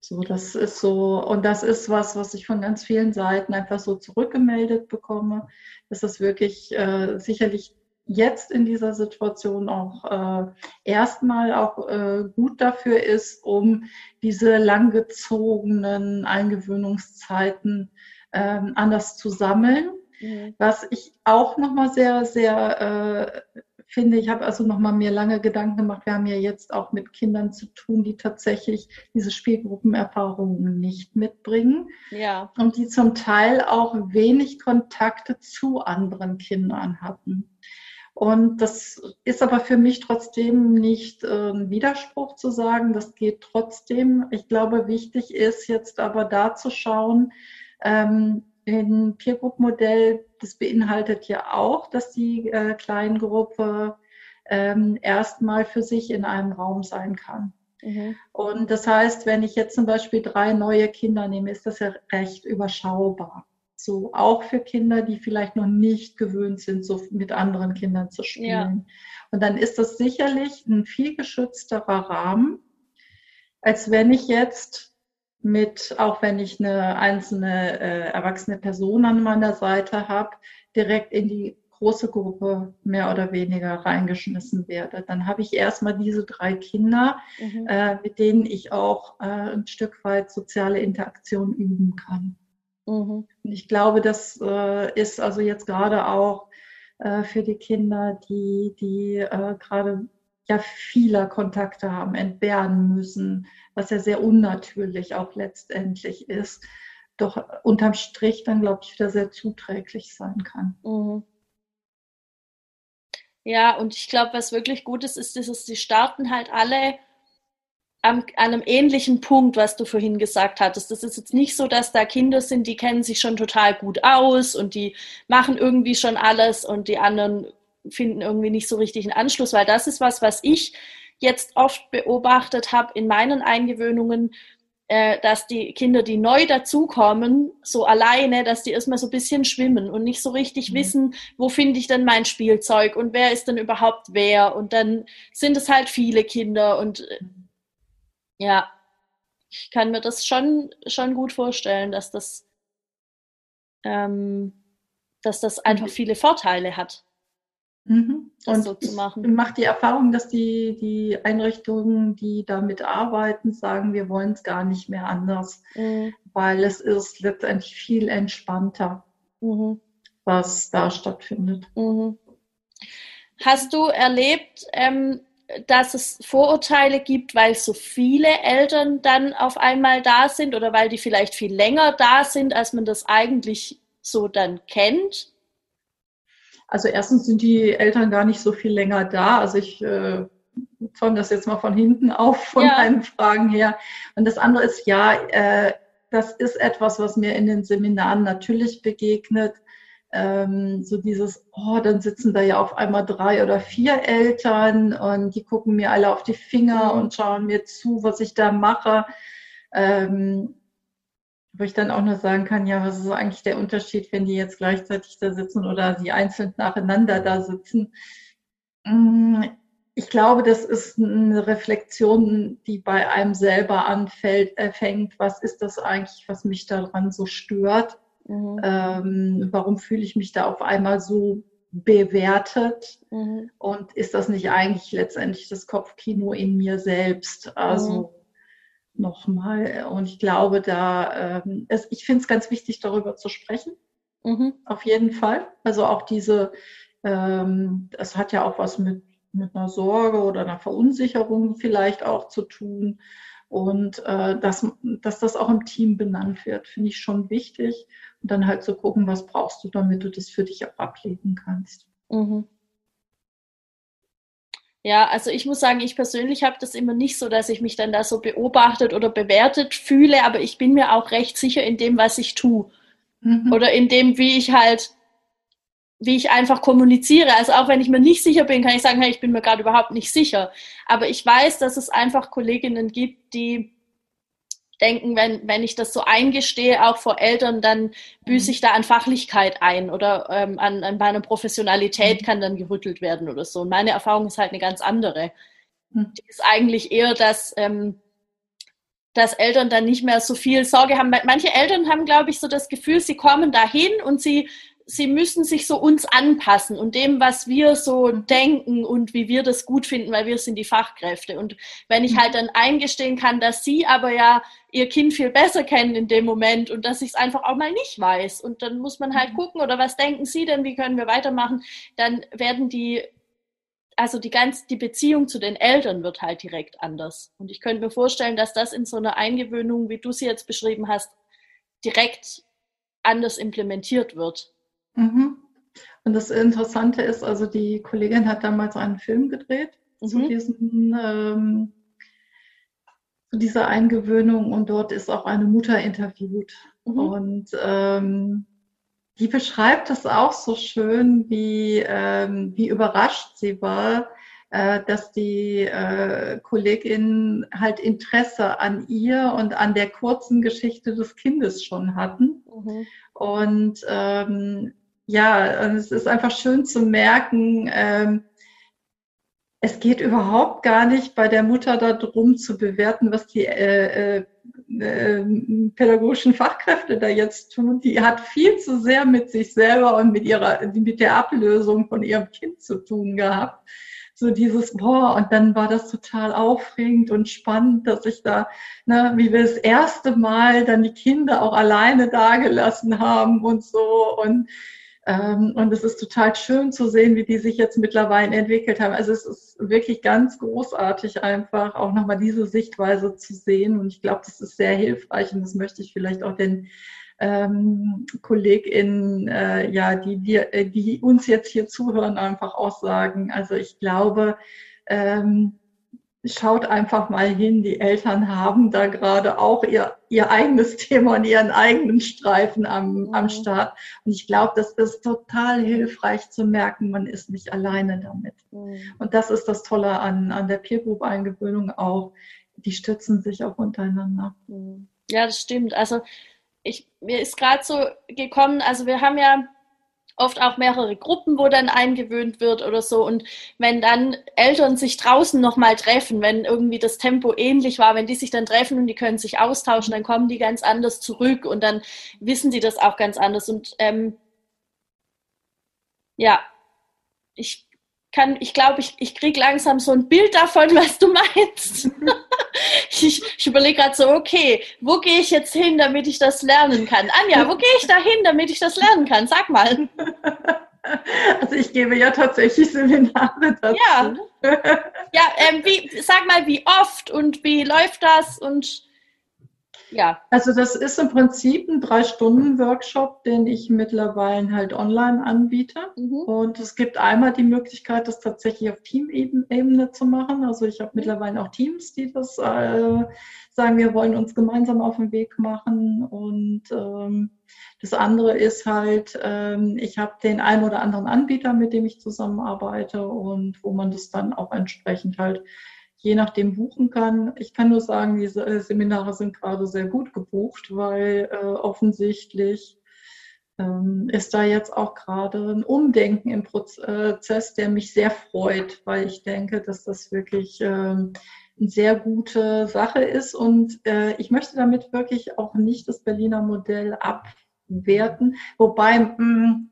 So, das ist so, und das ist was, was ich von ganz vielen Seiten einfach so zurückgemeldet bekomme, dass das wirklich äh, sicherlich jetzt in dieser Situation auch äh, erstmal auch äh, gut dafür ist, um diese langgezogenen Eingewöhnungszeiten äh, anders zu sammeln. Mhm. Was ich auch nochmal sehr, sehr äh, finde, ich habe also nochmal mir lange Gedanken gemacht, wir haben ja jetzt auch mit Kindern zu tun, die tatsächlich diese Spielgruppenerfahrungen nicht mitbringen. Ja. Und die zum Teil auch wenig Kontakte zu anderen Kindern hatten. Und das ist aber für mich trotzdem nicht äh, ein Widerspruch zu sagen, das geht trotzdem. Ich glaube, wichtig ist jetzt aber da zu schauen, ähm, ein Peer Group Modell, das beinhaltet ja auch, dass die äh, Kleingruppe ähm, erstmal für sich in einem Raum sein kann. Mhm. Und das heißt, wenn ich jetzt zum Beispiel drei neue Kinder nehme, ist das ja recht überschaubar. So auch für Kinder, die vielleicht noch nicht gewöhnt sind, so mit anderen Kindern zu spielen. Ja. Und dann ist das sicherlich ein viel geschützterer Rahmen, als wenn ich jetzt mit, auch wenn ich eine einzelne äh, erwachsene Person an meiner Seite habe, direkt in die große Gruppe mehr oder weniger reingeschmissen werde. Dann habe ich erstmal diese drei Kinder, mhm. äh, mit denen ich auch äh, ein Stück weit soziale Interaktion üben kann. Mhm. Und ich glaube, das äh, ist also jetzt gerade auch äh, für die Kinder, die, die äh, gerade ja vieler Kontakte haben, entbehren müssen, was ja sehr unnatürlich auch letztendlich ist, doch unterm Strich dann, glaube ich, wieder sehr zuträglich sein kann. Mhm. Ja, und ich glaube, was wirklich gut ist, ist, dass sie starten halt alle an einem ähnlichen Punkt, was du vorhin gesagt hattest. Das ist jetzt nicht so, dass da Kinder sind, die kennen sich schon total gut aus und die machen irgendwie schon alles und die anderen finden irgendwie nicht so richtig einen Anschluss, weil das ist was, was ich jetzt oft beobachtet habe in meinen Eingewöhnungen, äh, dass die Kinder, die neu dazukommen, so alleine, dass die erstmal so ein bisschen schwimmen und nicht so richtig mhm. wissen, wo finde ich denn mein Spielzeug und wer ist denn überhaupt wer. Und dann sind es halt viele Kinder und äh, ja, ich kann mir das schon, schon gut vorstellen, dass das, ähm, dass das einfach viele Vorteile hat. Mhm. Das und so zu machen. Ich mache die Erfahrung, dass die, die Einrichtungen, die damit arbeiten, sagen, wir wollen es gar nicht mehr anders, mhm. weil es ist letztendlich viel entspannter, mhm. was da stattfindet. Mhm. Hast du erlebt, ähm, dass es Vorurteile gibt, weil so viele Eltern dann auf einmal da sind oder weil die vielleicht viel länger da sind, als man das eigentlich so dann kennt? Also erstens sind die Eltern gar nicht so viel länger da. Also ich äh, zäume das jetzt mal von hinten auf, von ja. meinen Fragen her. Und das andere ist ja, äh, das ist etwas, was mir in den Seminaren natürlich begegnet ähm, so dieses, oh, dann sitzen da ja auf einmal drei oder vier Eltern und die gucken mir alle auf die Finger mhm. und schauen mir zu, was ich da mache. Ähm, wo ich dann auch nur sagen kann, ja, was ist eigentlich der Unterschied, wenn die jetzt gleichzeitig da sitzen oder die einzeln nacheinander da sitzen? Mm, ich glaube, das ist eine Reflexion, die bei einem selber anfällt, erfängt. Was ist das eigentlich, was mich daran so stört? Mhm. Ähm, warum fühle ich mich da auf einmal so bewertet? Mhm. Und ist das nicht eigentlich letztendlich das Kopfkino in mir selbst? Also mhm. Nochmal. Und ich glaube, da, ähm, es, ich finde es ganz wichtig, darüber zu sprechen. Mhm. Auf jeden Fall. Also auch diese, ähm, das hat ja auch was mit, mit einer Sorge oder einer Verunsicherung vielleicht auch zu tun. Und äh, dass, dass das auch im Team benannt wird, finde ich schon wichtig. Und dann halt zu so gucken, was brauchst du, damit du das für dich auch ablegen kannst. Mhm. Ja, also ich muss sagen, ich persönlich habe das immer nicht so, dass ich mich dann da so beobachtet oder bewertet fühle, aber ich bin mir auch recht sicher in dem, was ich tue. Mhm. Oder in dem, wie ich halt wie ich einfach kommuniziere. Also auch wenn ich mir nicht sicher bin, kann ich sagen, hey, ich bin mir gerade überhaupt nicht sicher. Aber ich weiß, dass es einfach Kolleginnen gibt, die denken, wenn, wenn ich das so eingestehe, auch vor Eltern, dann büße ich da an Fachlichkeit ein oder ähm, an, an meiner Professionalität kann dann gerüttelt werden oder so. Und meine Erfahrung ist halt eine ganz andere. mhm. die ist eigentlich eher, dass, ähm, dass Eltern dann nicht mehr so viel Sorge haben. Manche Eltern haben, glaube ich, so das Gefühl, sie kommen dahin und sie sie müssen sich so uns anpassen und dem, was wir so denken und wie wir das gut finden, weil wir sind die Fachkräfte. Und wenn ich halt dann eingestehen kann, dass sie aber ja ihr Kind viel besser kennen in dem Moment und dass ich es einfach auch mal nicht weiß und dann muss man halt mhm. gucken oder was denken Sie denn, wie können wir weitermachen, dann werden die also die ganz die Beziehung zu den Eltern wird halt direkt anders. Und ich könnte mir vorstellen, dass das in so einer Eingewöhnung, wie du sie jetzt beschrieben hast, direkt anders implementiert wird. Mhm. Und das Interessante ist, also die Kollegin hat damals einen Film gedreht mhm. zu, diesen, ähm, zu dieser Eingewöhnung und dort ist auch eine Mutter interviewt. Mhm. Und ähm, die beschreibt das auch so schön, wie, ähm, wie überrascht sie war, äh, dass die äh, Kolleginnen halt Interesse an ihr und an der kurzen Geschichte des Kindes schon hatten. Mhm. Und ähm, ja, es ist einfach schön zu merken, ähm, es geht überhaupt gar nicht bei der Mutter darum zu bewerten, was die äh, äh, äh, pädagogischen Fachkräfte da jetzt tun. Die hat viel zu sehr mit sich selber und mit ihrer, mit der Ablösung von ihrem Kind zu tun gehabt. So dieses, boah, und dann war das total aufregend und spannend, dass ich da, ne, wie wir das erste Mal dann die Kinder auch alleine dagelassen haben und so und ähm, und es ist total schön zu sehen, wie die sich jetzt mittlerweile entwickelt haben. Also es ist wirklich ganz großartig einfach auch nochmal diese Sichtweise zu sehen. Und ich glaube, das ist sehr hilfreich und das möchte ich vielleicht auch den ähm, KollegInnen, äh, ja, die, wir, äh, die uns jetzt hier zuhören, einfach auch sagen. Also ich glaube, ähm, schaut einfach mal hin, die Eltern haben da gerade auch ihr, ihr eigenes Thema und ihren eigenen Streifen am, mhm. am Start. Und ich glaube, das ist total hilfreich zu merken, man ist nicht alleine damit. Mhm. Und das ist das Tolle an, an der Peer Group Eingewöhnung auch. Die stützen sich auch untereinander. Mhm. Ja, das stimmt. Also ich, mir ist gerade so gekommen, also wir haben ja oft auch mehrere Gruppen, wo dann eingewöhnt wird oder so. Und wenn dann Eltern sich draußen nochmal treffen, wenn irgendwie das Tempo ähnlich war, wenn die sich dann treffen und die können sich austauschen, dann kommen die ganz anders zurück und dann wissen sie das auch ganz anders. Und ähm, ja, ich kann, ich glaube, ich, ich kriege langsam so ein Bild davon, was du meinst. <laughs> ich, ich überlege gerade so, okay, wo gehe ich jetzt hin, damit ich das lernen kann? Anja, wo gehe ich da hin, damit ich das lernen kann? Sag mal. <laughs> Also ich gebe ja tatsächlich Seminare dazu. Ja, ja ähm, wie, sag mal, wie oft und wie läuft das und ja. Also das ist im Prinzip ein Drei-Stunden-Workshop, den ich mittlerweile halt online anbiete. Mhm. Und es gibt einmal die Möglichkeit, das tatsächlich auf Teamebene zu machen. Also ich habe mhm. mittlerweile auch Teams, die das äh, sagen, wir wollen uns gemeinsam auf den Weg machen. Und ähm, das andere ist halt, ähm, ich habe den einen oder anderen Anbieter, mit dem ich zusammenarbeite und wo man das dann auch entsprechend halt je nachdem buchen kann. Ich kann nur sagen, diese äh, Seminare sind gerade sehr gut gebucht, weil äh, offensichtlich ähm, ist da jetzt auch gerade ein Umdenken im Prozess, der mich sehr freut, weil ich denke, dass das wirklich ähm, eine sehr gute Sache ist. Und äh, ich möchte damit wirklich auch nicht das Berliner Modell abwerten, wobei mh, hm,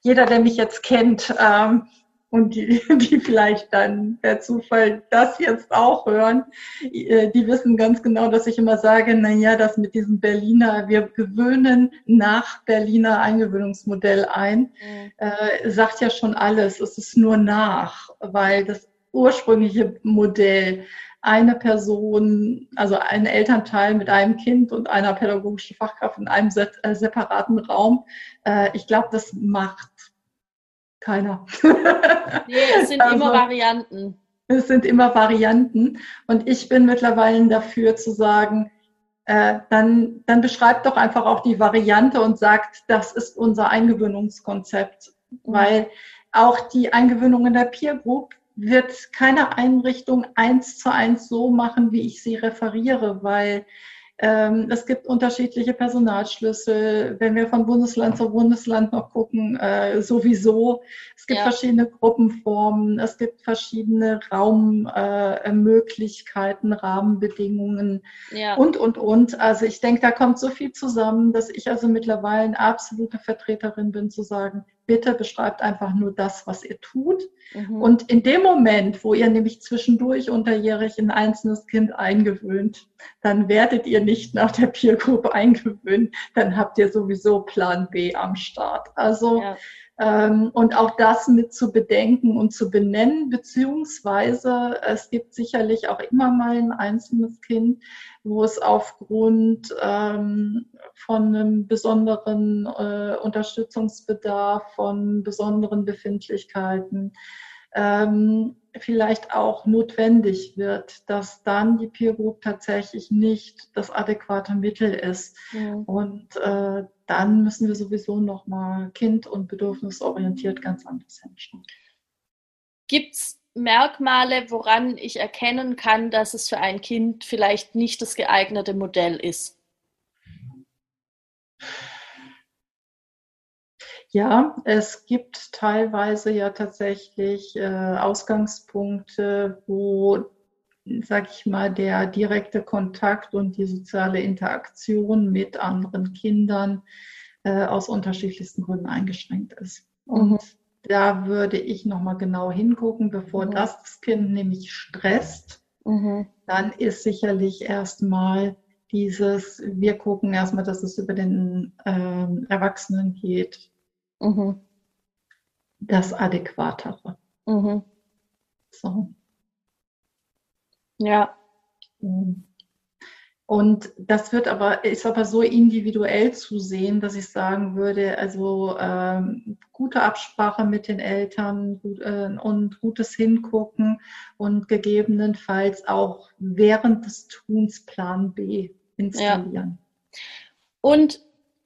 jeder, der mich jetzt kennt, ähm, und die, <laughs> die vielleicht dann per Zufall das jetzt auch hören, äh, die wissen ganz genau, dass ich immer sage, na ja, das mit diesem Berliner, wir gewöhnen nach Berliner Eingewöhnungsmodell ein, mhm. äh, sagt ja schon alles. Es ist nur nach, weil das ursprüngliche Modell eine Person, also ein Elternteil mit einem Kind und einer pädagogischen Fachkraft in einem äh, separaten Raum, äh, ich glaube, das macht keiner. Nee, es sind <laughs> also, immer Varianten. Es sind immer Varianten. Und ich bin mittlerweile dafür zu sagen, äh, dann, dann beschreibt doch einfach auch die Variante und sagt, das ist unser Eingewöhnungskonzept. Mhm. Weil auch die Eingewöhnung in der Peer Group wird keine Einrichtung eins zu eins so machen, wie ich sie referiere, weil es gibt unterschiedliche Personalschlüssel. Wenn wir von Bundesland zu Bundesland noch gucken, äh, sowieso. Es gibt ja. verschiedene Gruppenformen, es gibt verschiedene Raummöglichkeiten, äh, Rahmenbedingungen ja. und, und, und. Also ich denke, da kommt so viel zusammen, dass ich also mittlerweile eine absolute Vertreterin bin, zu sagen, bitte beschreibt einfach nur das, was ihr tut. Mhm. Und in dem Moment, wo ihr nämlich zwischendurch unterjährig ein einzelnes Kind eingewöhnt, dann werdet ihr nicht nach der Peer Group eingewöhnt, dann habt ihr sowieso Plan B am Start. Also ja. Ähm, und auch das mit zu bedenken und zu benennen, beziehungsweise es gibt sicherlich auch immer mal ein einzelnes Kind, wo es aufgrund ähm, von einem besonderen äh, Unterstützungsbedarf, von besonderen Befindlichkeiten ähm, vielleicht auch notwendig wird, dass dann die Peer Group tatsächlich nicht das adäquate Mittel ist. Ja. Und äh, dann müssen wir sowieso nochmal kind- und bedürfnisorientiert ganz anders hinschauen. Gibt es Merkmale, woran ich erkennen kann, dass es für ein Kind vielleicht nicht das geeignete Modell ist? Ja, es gibt teilweise ja tatsächlich äh, Ausgangspunkte, wo, sag ich mal, der direkte Kontakt und die soziale Interaktion mit anderen Kindern äh, aus unterschiedlichsten Gründen eingeschränkt ist. Und mhm. da würde ich nochmal genau hingucken, bevor mhm. das, das Kind nämlich stresst, mhm. dann ist sicherlich erstmal dieses, wir gucken erstmal, dass es über den ähm, Erwachsenen geht, Mhm. Das Adäquatere. Mhm. So. Ja. Und das wird aber, ist aber so individuell zu sehen, dass ich sagen würde, also ähm, gute Absprache mit den Eltern gut, äh, und gutes Hingucken und gegebenenfalls auch während des Tuns Plan B installieren. Ja. Und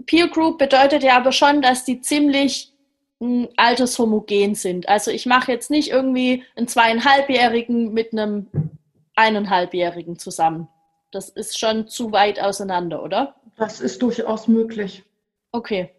Peer Group bedeutet ja aber schon, dass die ziemlich hm, altershomogen sind. Also ich mache jetzt nicht irgendwie einen zweieinhalbjährigen mit einem eineinhalbjährigen zusammen. Das ist schon zu weit auseinander, oder? Das ist durchaus möglich. Okay.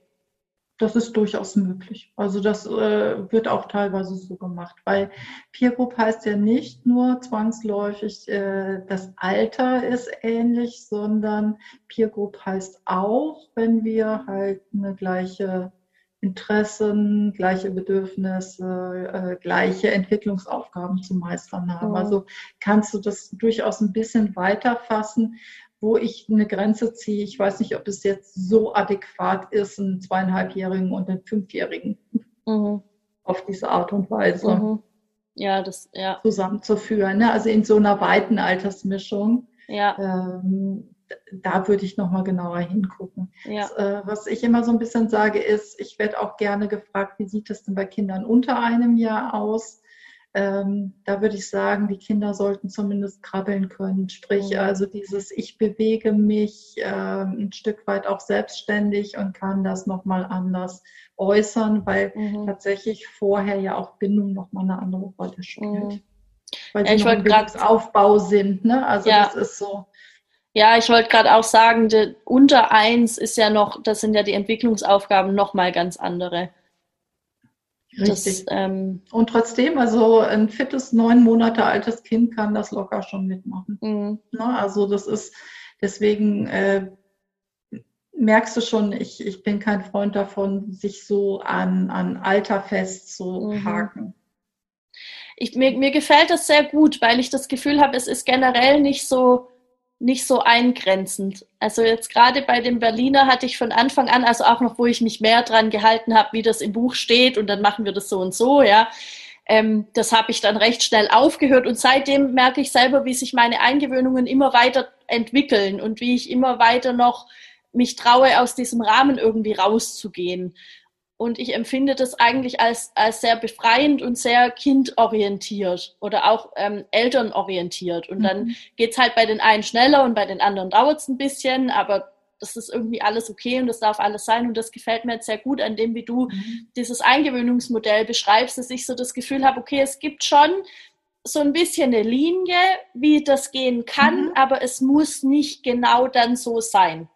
Das ist durchaus möglich. Also das äh, wird auch teilweise so gemacht, weil Peer Group heißt ja nicht nur zwangsläufig, äh, das Alter ist ähnlich, sondern Peer Group heißt auch, wenn wir halt eine gleiche Interessen, gleiche Bedürfnisse, äh, gleiche Entwicklungsaufgaben zu meistern haben. Mhm. Also kannst du das durchaus ein bisschen weiter fassen, wo ich eine Grenze ziehe. Ich weiß nicht, ob es jetzt so adäquat ist, einen zweieinhalbjährigen und einen fünfjährigen mhm. auf diese Art und Weise mhm. ja, das, ja. zusammenzuführen. Ne? Also in so einer weiten Altersmischung. Ja. Ähm, da würde ich nochmal genauer hingucken. Ja. Äh, was ich immer so ein bisschen sage, ist, ich werde auch gerne gefragt, wie sieht es denn bei Kindern unter einem Jahr aus? Ähm, da würde ich sagen, die Kinder sollten zumindest krabbeln können. Sprich, mhm. also dieses Ich bewege mich äh, ein Stück weit auch selbstständig und kann das nochmal anders äußern, weil mhm. tatsächlich vorher ja auch Bindung nochmal eine andere Rolle spielt. Mhm. Weil ja, sie noch im Aufbau sind. Ne? Also ja. das ist so. Ja, ich wollte gerade auch sagen, unter eins ist ja noch, das sind ja die Entwicklungsaufgaben nochmal ganz andere. Richtig. Das, ähm, und trotzdem, also ein fittes, neun Monate altes Kind kann das locker schon mitmachen. Mhm. Na, ne, also das ist, deswegen äh, merkst du schon, ich, ich bin kein Freund davon, sich so an, an Alter festzuhaken. Mhm. Ich, mir, mir gefällt das sehr gut, weil ich das Gefühl habe, es ist generell nicht so nicht so eingrenzend. Also jetzt gerade bei dem Berliner hatte ich von Anfang an, also auch noch, wo ich mich mehr dran gehalten habe, wie das im Buch steht und dann machen wir das so und so, ja. Ähm, das habe ich dann recht schnell aufgehört und seitdem merke ich selber, wie sich meine Eingewöhnungen immer weiter entwickeln und wie ich immer weiter noch mich traue, aus diesem Rahmen irgendwie rauszugehen. Und ich empfinde das eigentlich als, als sehr befreiend und sehr kindorientiert oder auch ähm, elternorientiert. Und dann mhm. geht's halt bei den einen schneller und bei den anderen dauert's ein bisschen, aber das ist irgendwie alles okay und das darf alles sein. Und das gefällt mir jetzt sehr gut an dem, wie du mhm. dieses Eingewöhnungsmodell beschreibst, dass ich so das Gefühl habe, okay, es gibt schon so ein bisschen eine Linie, wie das gehen kann, mhm. aber es muss nicht genau dann so sein.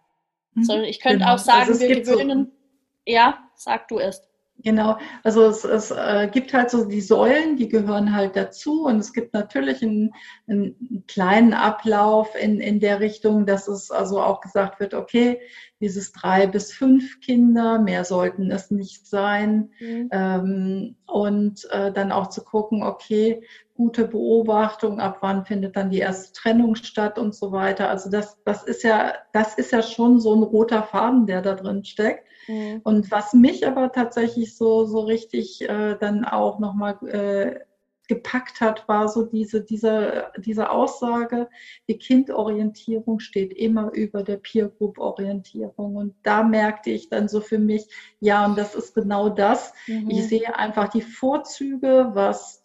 Mhm. Sondern ich könnte genau. auch sagen, also wir gewöhnen. So ja, sag du erst. Genau, also es, es äh, gibt halt so die Säulen, die gehören halt dazu und es gibt natürlich einen, einen, kleinen Ablauf in, in der Richtung, dass es also auch gesagt wird, okay, dieses drei bis fünf Kinder, mehr sollten es nicht sein mhm. ähm, und äh, dann auch zu gucken, okay, gute Beobachtung, ab wann findet dann die erste Trennung statt und so weiter. Also das, das ist ja, das ist ja schon so ein roter Faden, der da drin steckt. Mhm. Und was mich aber tatsächlich so, so richtig äh, dann auch nochmal äh, gepackt hat, war so diese, diese, diese Aussage, die Kindorientierung steht immer über der Peer Group Orientierung. Und da merkte ich dann so für mich, ja, und das ist genau das. Mhm. Ich sehe einfach die Vorzüge, was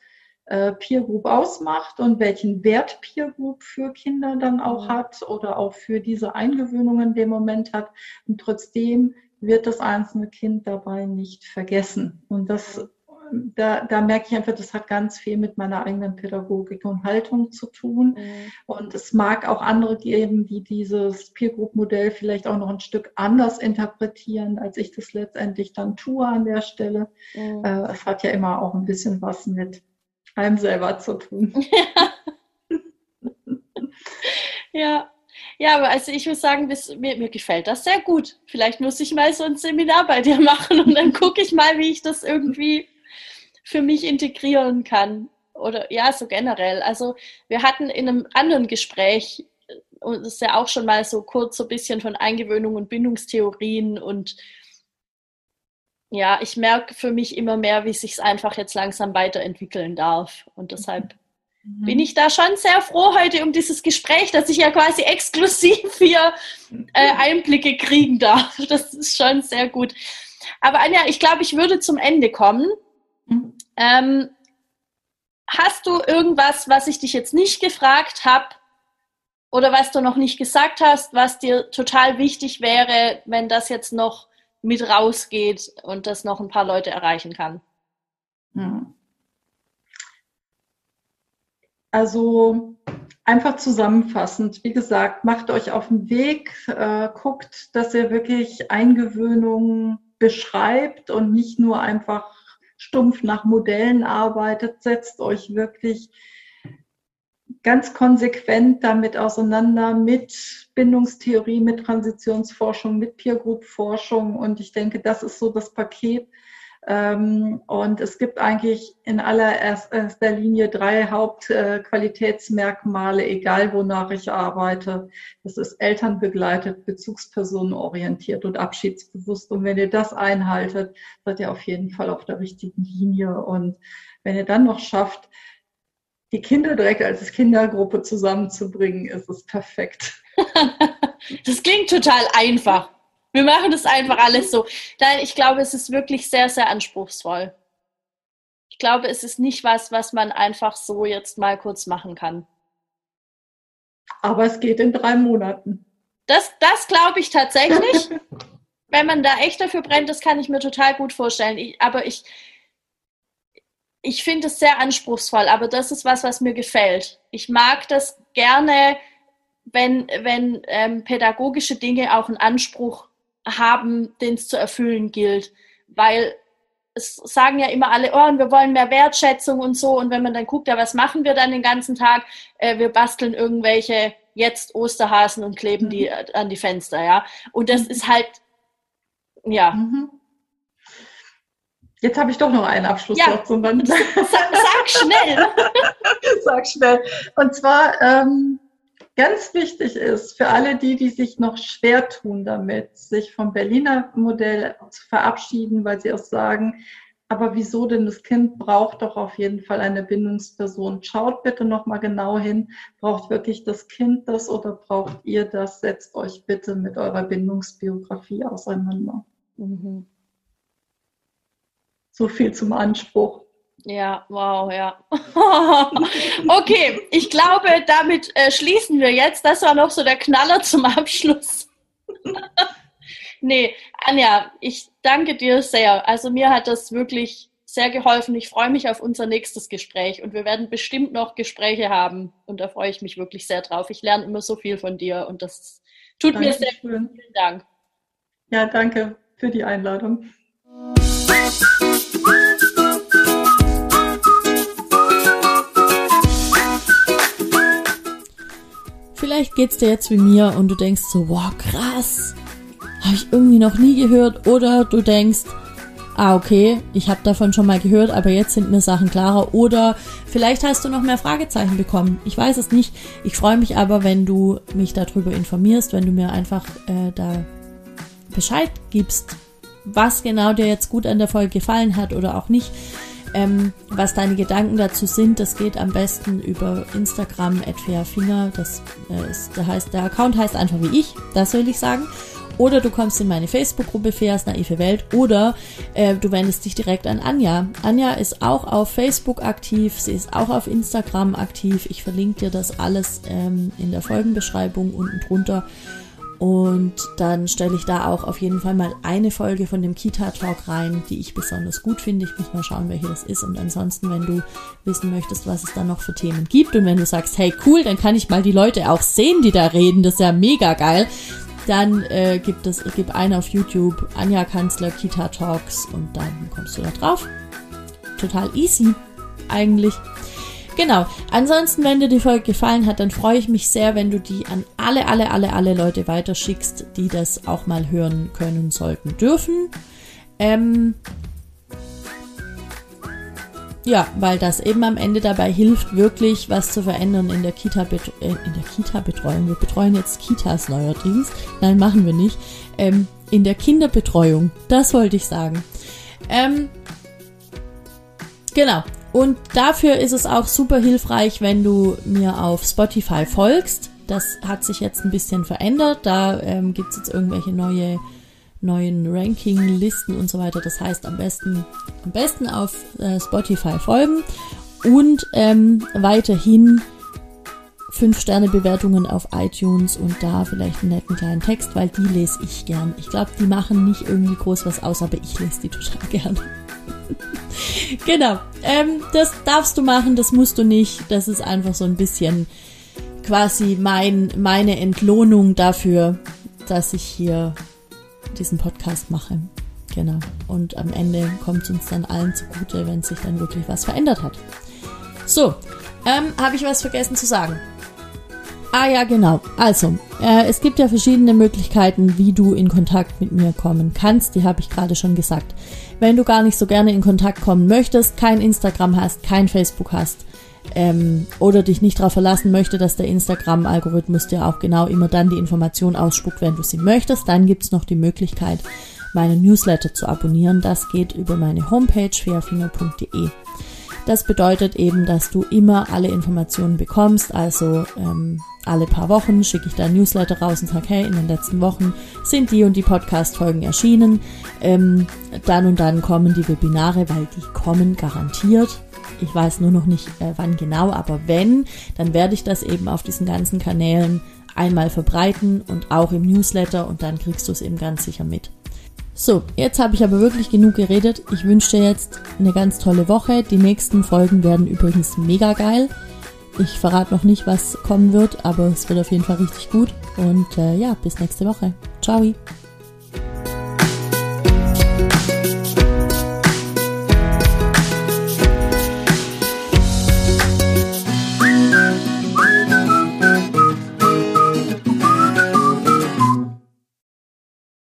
äh, Peer Group ausmacht und welchen Wert Peer Group für Kinder dann auch mhm. hat oder auch für diese Eingewöhnung in dem Moment hat. Und trotzdem wird das einzelne Kind dabei nicht vergessen. Und das, da, da merke ich einfach, das hat ganz viel mit meiner eigenen Pädagogik und Haltung zu tun. Mhm. Und es mag auch andere geben, die dieses Peer Group Modell vielleicht auch noch ein Stück anders interpretieren, als ich das letztendlich dann tue an der Stelle. Mhm. Äh, es hat ja immer auch ein bisschen was mit einem selber zu tun. <laughs> Ja. ja. Ja, aber also ich muss sagen, das, mir, mir gefällt das sehr gut. Vielleicht muss ich mal so ein Seminar bei dir <laughs> machen und dann gucke ich mal, wie ich das irgendwie für mich integrieren kann. Oder ja, so generell. Also wir hatten in einem anderen Gespräch, und das ist ja auch schon mal so kurz so ein bisschen von Eingewöhnung und Bindungstheorien und ja, ich merke für mich immer mehr, wie sich es einfach jetzt langsam weiterentwickeln darf. Und deshalb bin mhm. ich da schon sehr froh heute um dieses Gespräch, dass ich ja quasi exklusiv hier äh, Einblicke kriegen darf. <laughs> Das ist schon sehr gut. Aber Anja, ich glaube, ich würde zum Ende kommen. Mhm. Ähm, hast du irgendwas, was ich dich jetzt nicht gefragt habe oder was du noch nicht gesagt hast, was dir total wichtig wäre, wenn das jetzt noch mit rausgeht und das noch ein paar Leute erreichen kann? Mhm. Also einfach zusammenfassend, wie gesagt, macht euch auf den Weg, äh, guckt, dass ihr wirklich Eingewöhnung beschreibt und nicht nur einfach stumpf nach Modellen arbeitet, setzt euch wirklich ganz konsequent damit auseinander mit Bindungstheorie, mit Transitionsforschung, mit Peer Group Forschung und ich denke, das ist so das Paket, und es gibt eigentlich in allererster Linie drei Hauptqualitätsmerkmale, egal wonach ich arbeite. Das ist elternbegleitet, bezugspersonenorientiert und abschiedsbewusst. Und wenn ihr das einhaltet, seid ihr auf jeden Fall auf der richtigen Linie. Und wenn ihr dann noch schafft, die Kinder direkt als Kindergruppe zusammenzubringen, ist es perfekt. <laughs> das klingt total einfach. Wir machen das einfach alles so. Nein, ich glaube, es ist wirklich sehr, sehr anspruchsvoll. Ich glaube, es ist nicht was, was man einfach so jetzt mal kurz machen kann. Aber es geht in drei Monaten. Das, das glaube ich tatsächlich. <laughs> Wenn man da echt dafür brennt, das kann ich mir total gut vorstellen. Ich, aber ich, ich finde es sehr anspruchsvoll, aber das ist was, was mir gefällt. Ich mag das gerne, wenn, wenn ähm, pädagogische Dinge auch einen Anspruch haben, den es zu erfüllen gilt. Weil es sagen ja immer alle, oh, wir wollen mehr Wertschätzung und so. Und wenn man dann guckt, ja, was machen wir dann den ganzen Tag? Äh, wir basteln irgendwelche jetzt Osterhasen und kleben die mhm. an die Fenster, ja. Und das mhm. ist halt, ja. Mhm. Jetzt habe ich doch noch einen Abschlusssatz. Ja, sag, sag schnell. <laughs> sag schnell. Und zwar, ähm, ganz wichtig ist für alle die, die sich noch schwer tun damit, sich vom Berliner Modell zu verabschieden, weil sie auch sagen, aber wieso denn das Kind braucht doch auf jeden Fall eine Bindungsperson. Schaut bitte nochmal genau hin, braucht wirklich das Kind das oder braucht ihr das? Setzt euch bitte mit eurer Bindungsbiografie auseinander. Mhm. So viel zum Anspruch. Ja, wow, ja. <laughs> okay, ich glaube, damit äh, schließen wir jetzt. Das war noch so der Knaller zum Abschluss. <laughs> nee, Anja, ich danke dir sehr. Also mir hat das wirklich sehr geholfen. Ich freue mich auf unser nächstes Gespräch und wir werden bestimmt noch Gespräche haben und da freue ich mich wirklich sehr drauf. Ich lerne immer so viel von dir und das tut Danke mir sehr gut. Vielen Dank. Ja, danke für die Einladung. Vielleicht geht's dir jetzt wie mir und du denkst so, wow, krass, habe ich irgendwie noch nie gehört. Oder du denkst, ah, okay, ich habe davon schon mal gehört, aber jetzt sind mir Sachen klarer. Oder vielleicht hast du noch mehr Fragezeichen bekommen. Ich weiß es nicht. Ich freue mich aber, wenn du mich darüber informierst, wenn du mir einfach äh, da Bescheid gibst, was genau dir jetzt gut an der Folge gefallen hat oder auch nicht. Ähm, was deine Gedanken dazu sind, das geht am besten über Instagram Finger. Das äh, ist, der heißt, der Account heißt einfach wie ich, das will ich sagen. Oder du kommst in meine Facebook-Gruppe Feas Naive Welt oder äh, du wendest dich direkt an Anja. Anja ist auch auf Facebook aktiv, sie ist auch auf Instagram aktiv. Ich verlinke dir das alles ähm, in der Folgenbeschreibung unten drunter. Und dann stelle ich da auch auf jeden Fall mal eine Folge von dem Kita-Talk rein, die ich besonders gut finde. Ich muss mal schauen, welche das ist. Und ansonsten, wenn du wissen möchtest, was es da noch für Themen gibt und wenn du sagst, hey cool, dann kann ich mal die Leute auch sehen, die da reden, das ist ja mega geil, dann äh, gibt es gibt eine auf YouTube, Anja Kanzler Kita Talks und dann kommst du da drauf. Total easy eigentlich. Genau. Ansonsten, wenn dir die Folge gefallen hat, dann freue ich mich sehr, wenn du die an alle, alle, alle, alle Leute weiterschickst, die das auch mal hören können, sollten, dürfen. Ähm, ja, weil das eben am Ende dabei hilft, wirklich was zu verändern in der Kita äh, in der Kita Betreuung. Wir betreuen jetzt Kitas neuerdings. Nein, machen wir nicht. Ähm, in der Kinderbetreuung. Das wollte ich sagen. Ähm, genau. Und dafür ist es auch super hilfreich, wenn du mir auf Spotify folgst. Das hat sich jetzt ein bisschen verändert. Da ähm, gibt es jetzt irgendwelche neue, neuen Ranking-Listen und so weiter. Das heißt, am besten, am besten auf äh, Spotify folgen und ähm, weiterhin 5-Sterne-Bewertungen auf iTunes und da vielleicht einen netten kleinen Text, weil die lese ich gern. Ich glaube, die machen nicht irgendwie groß was aus, aber ich lese die total <laughs> gern. Genau. Ähm, das darfst du machen, das musst du nicht. Das ist einfach so ein bisschen quasi mein, meine Entlohnung dafür, dass ich hier diesen Podcast mache. Genau. Und am Ende kommt es uns dann allen zugute, wenn sich dann wirklich was verändert hat. So, ähm, habe ich was vergessen zu sagen? Ah ja, genau. Also, äh, es gibt ja verschiedene Möglichkeiten, wie du in Kontakt mit mir kommen kannst. Die habe ich gerade schon gesagt. Wenn du gar nicht so gerne in Kontakt kommen möchtest, kein Instagram hast, kein Facebook hast ähm, oder dich nicht darauf verlassen möchte, dass der Instagram-Algorithmus dir auch genau immer dann die Information ausspuckt, wenn du sie möchtest, dann gibt's noch die Möglichkeit, meine Newsletter zu abonnieren. Das geht über meine Homepage fairfinger.de. Das bedeutet eben, dass du immer alle Informationen bekommst, also ähm, alle paar Wochen schicke ich da Newsletter raus und sage, hey, in den letzten Wochen sind die und die Podcast-Folgen erschienen. Ähm, dann und dann kommen die Webinare, weil die kommen garantiert. Ich weiß nur noch nicht, äh, wann genau, aber wenn, dann werde ich das eben auf diesen ganzen Kanälen einmal verbreiten und auch im Newsletter und dann kriegst du es eben ganz sicher mit. So, jetzt habe ich aber wirklich genug geredet. Ich wünsche dir jetzt eine ganz tolle Woche. Die nächsten Folgen werden übrigens mega geil. Ich verrate noch nicht, was kommen wird, aber es wird auf jeden Fall richtig gut. Und äh, ja, bis nächste Woche. Ciao.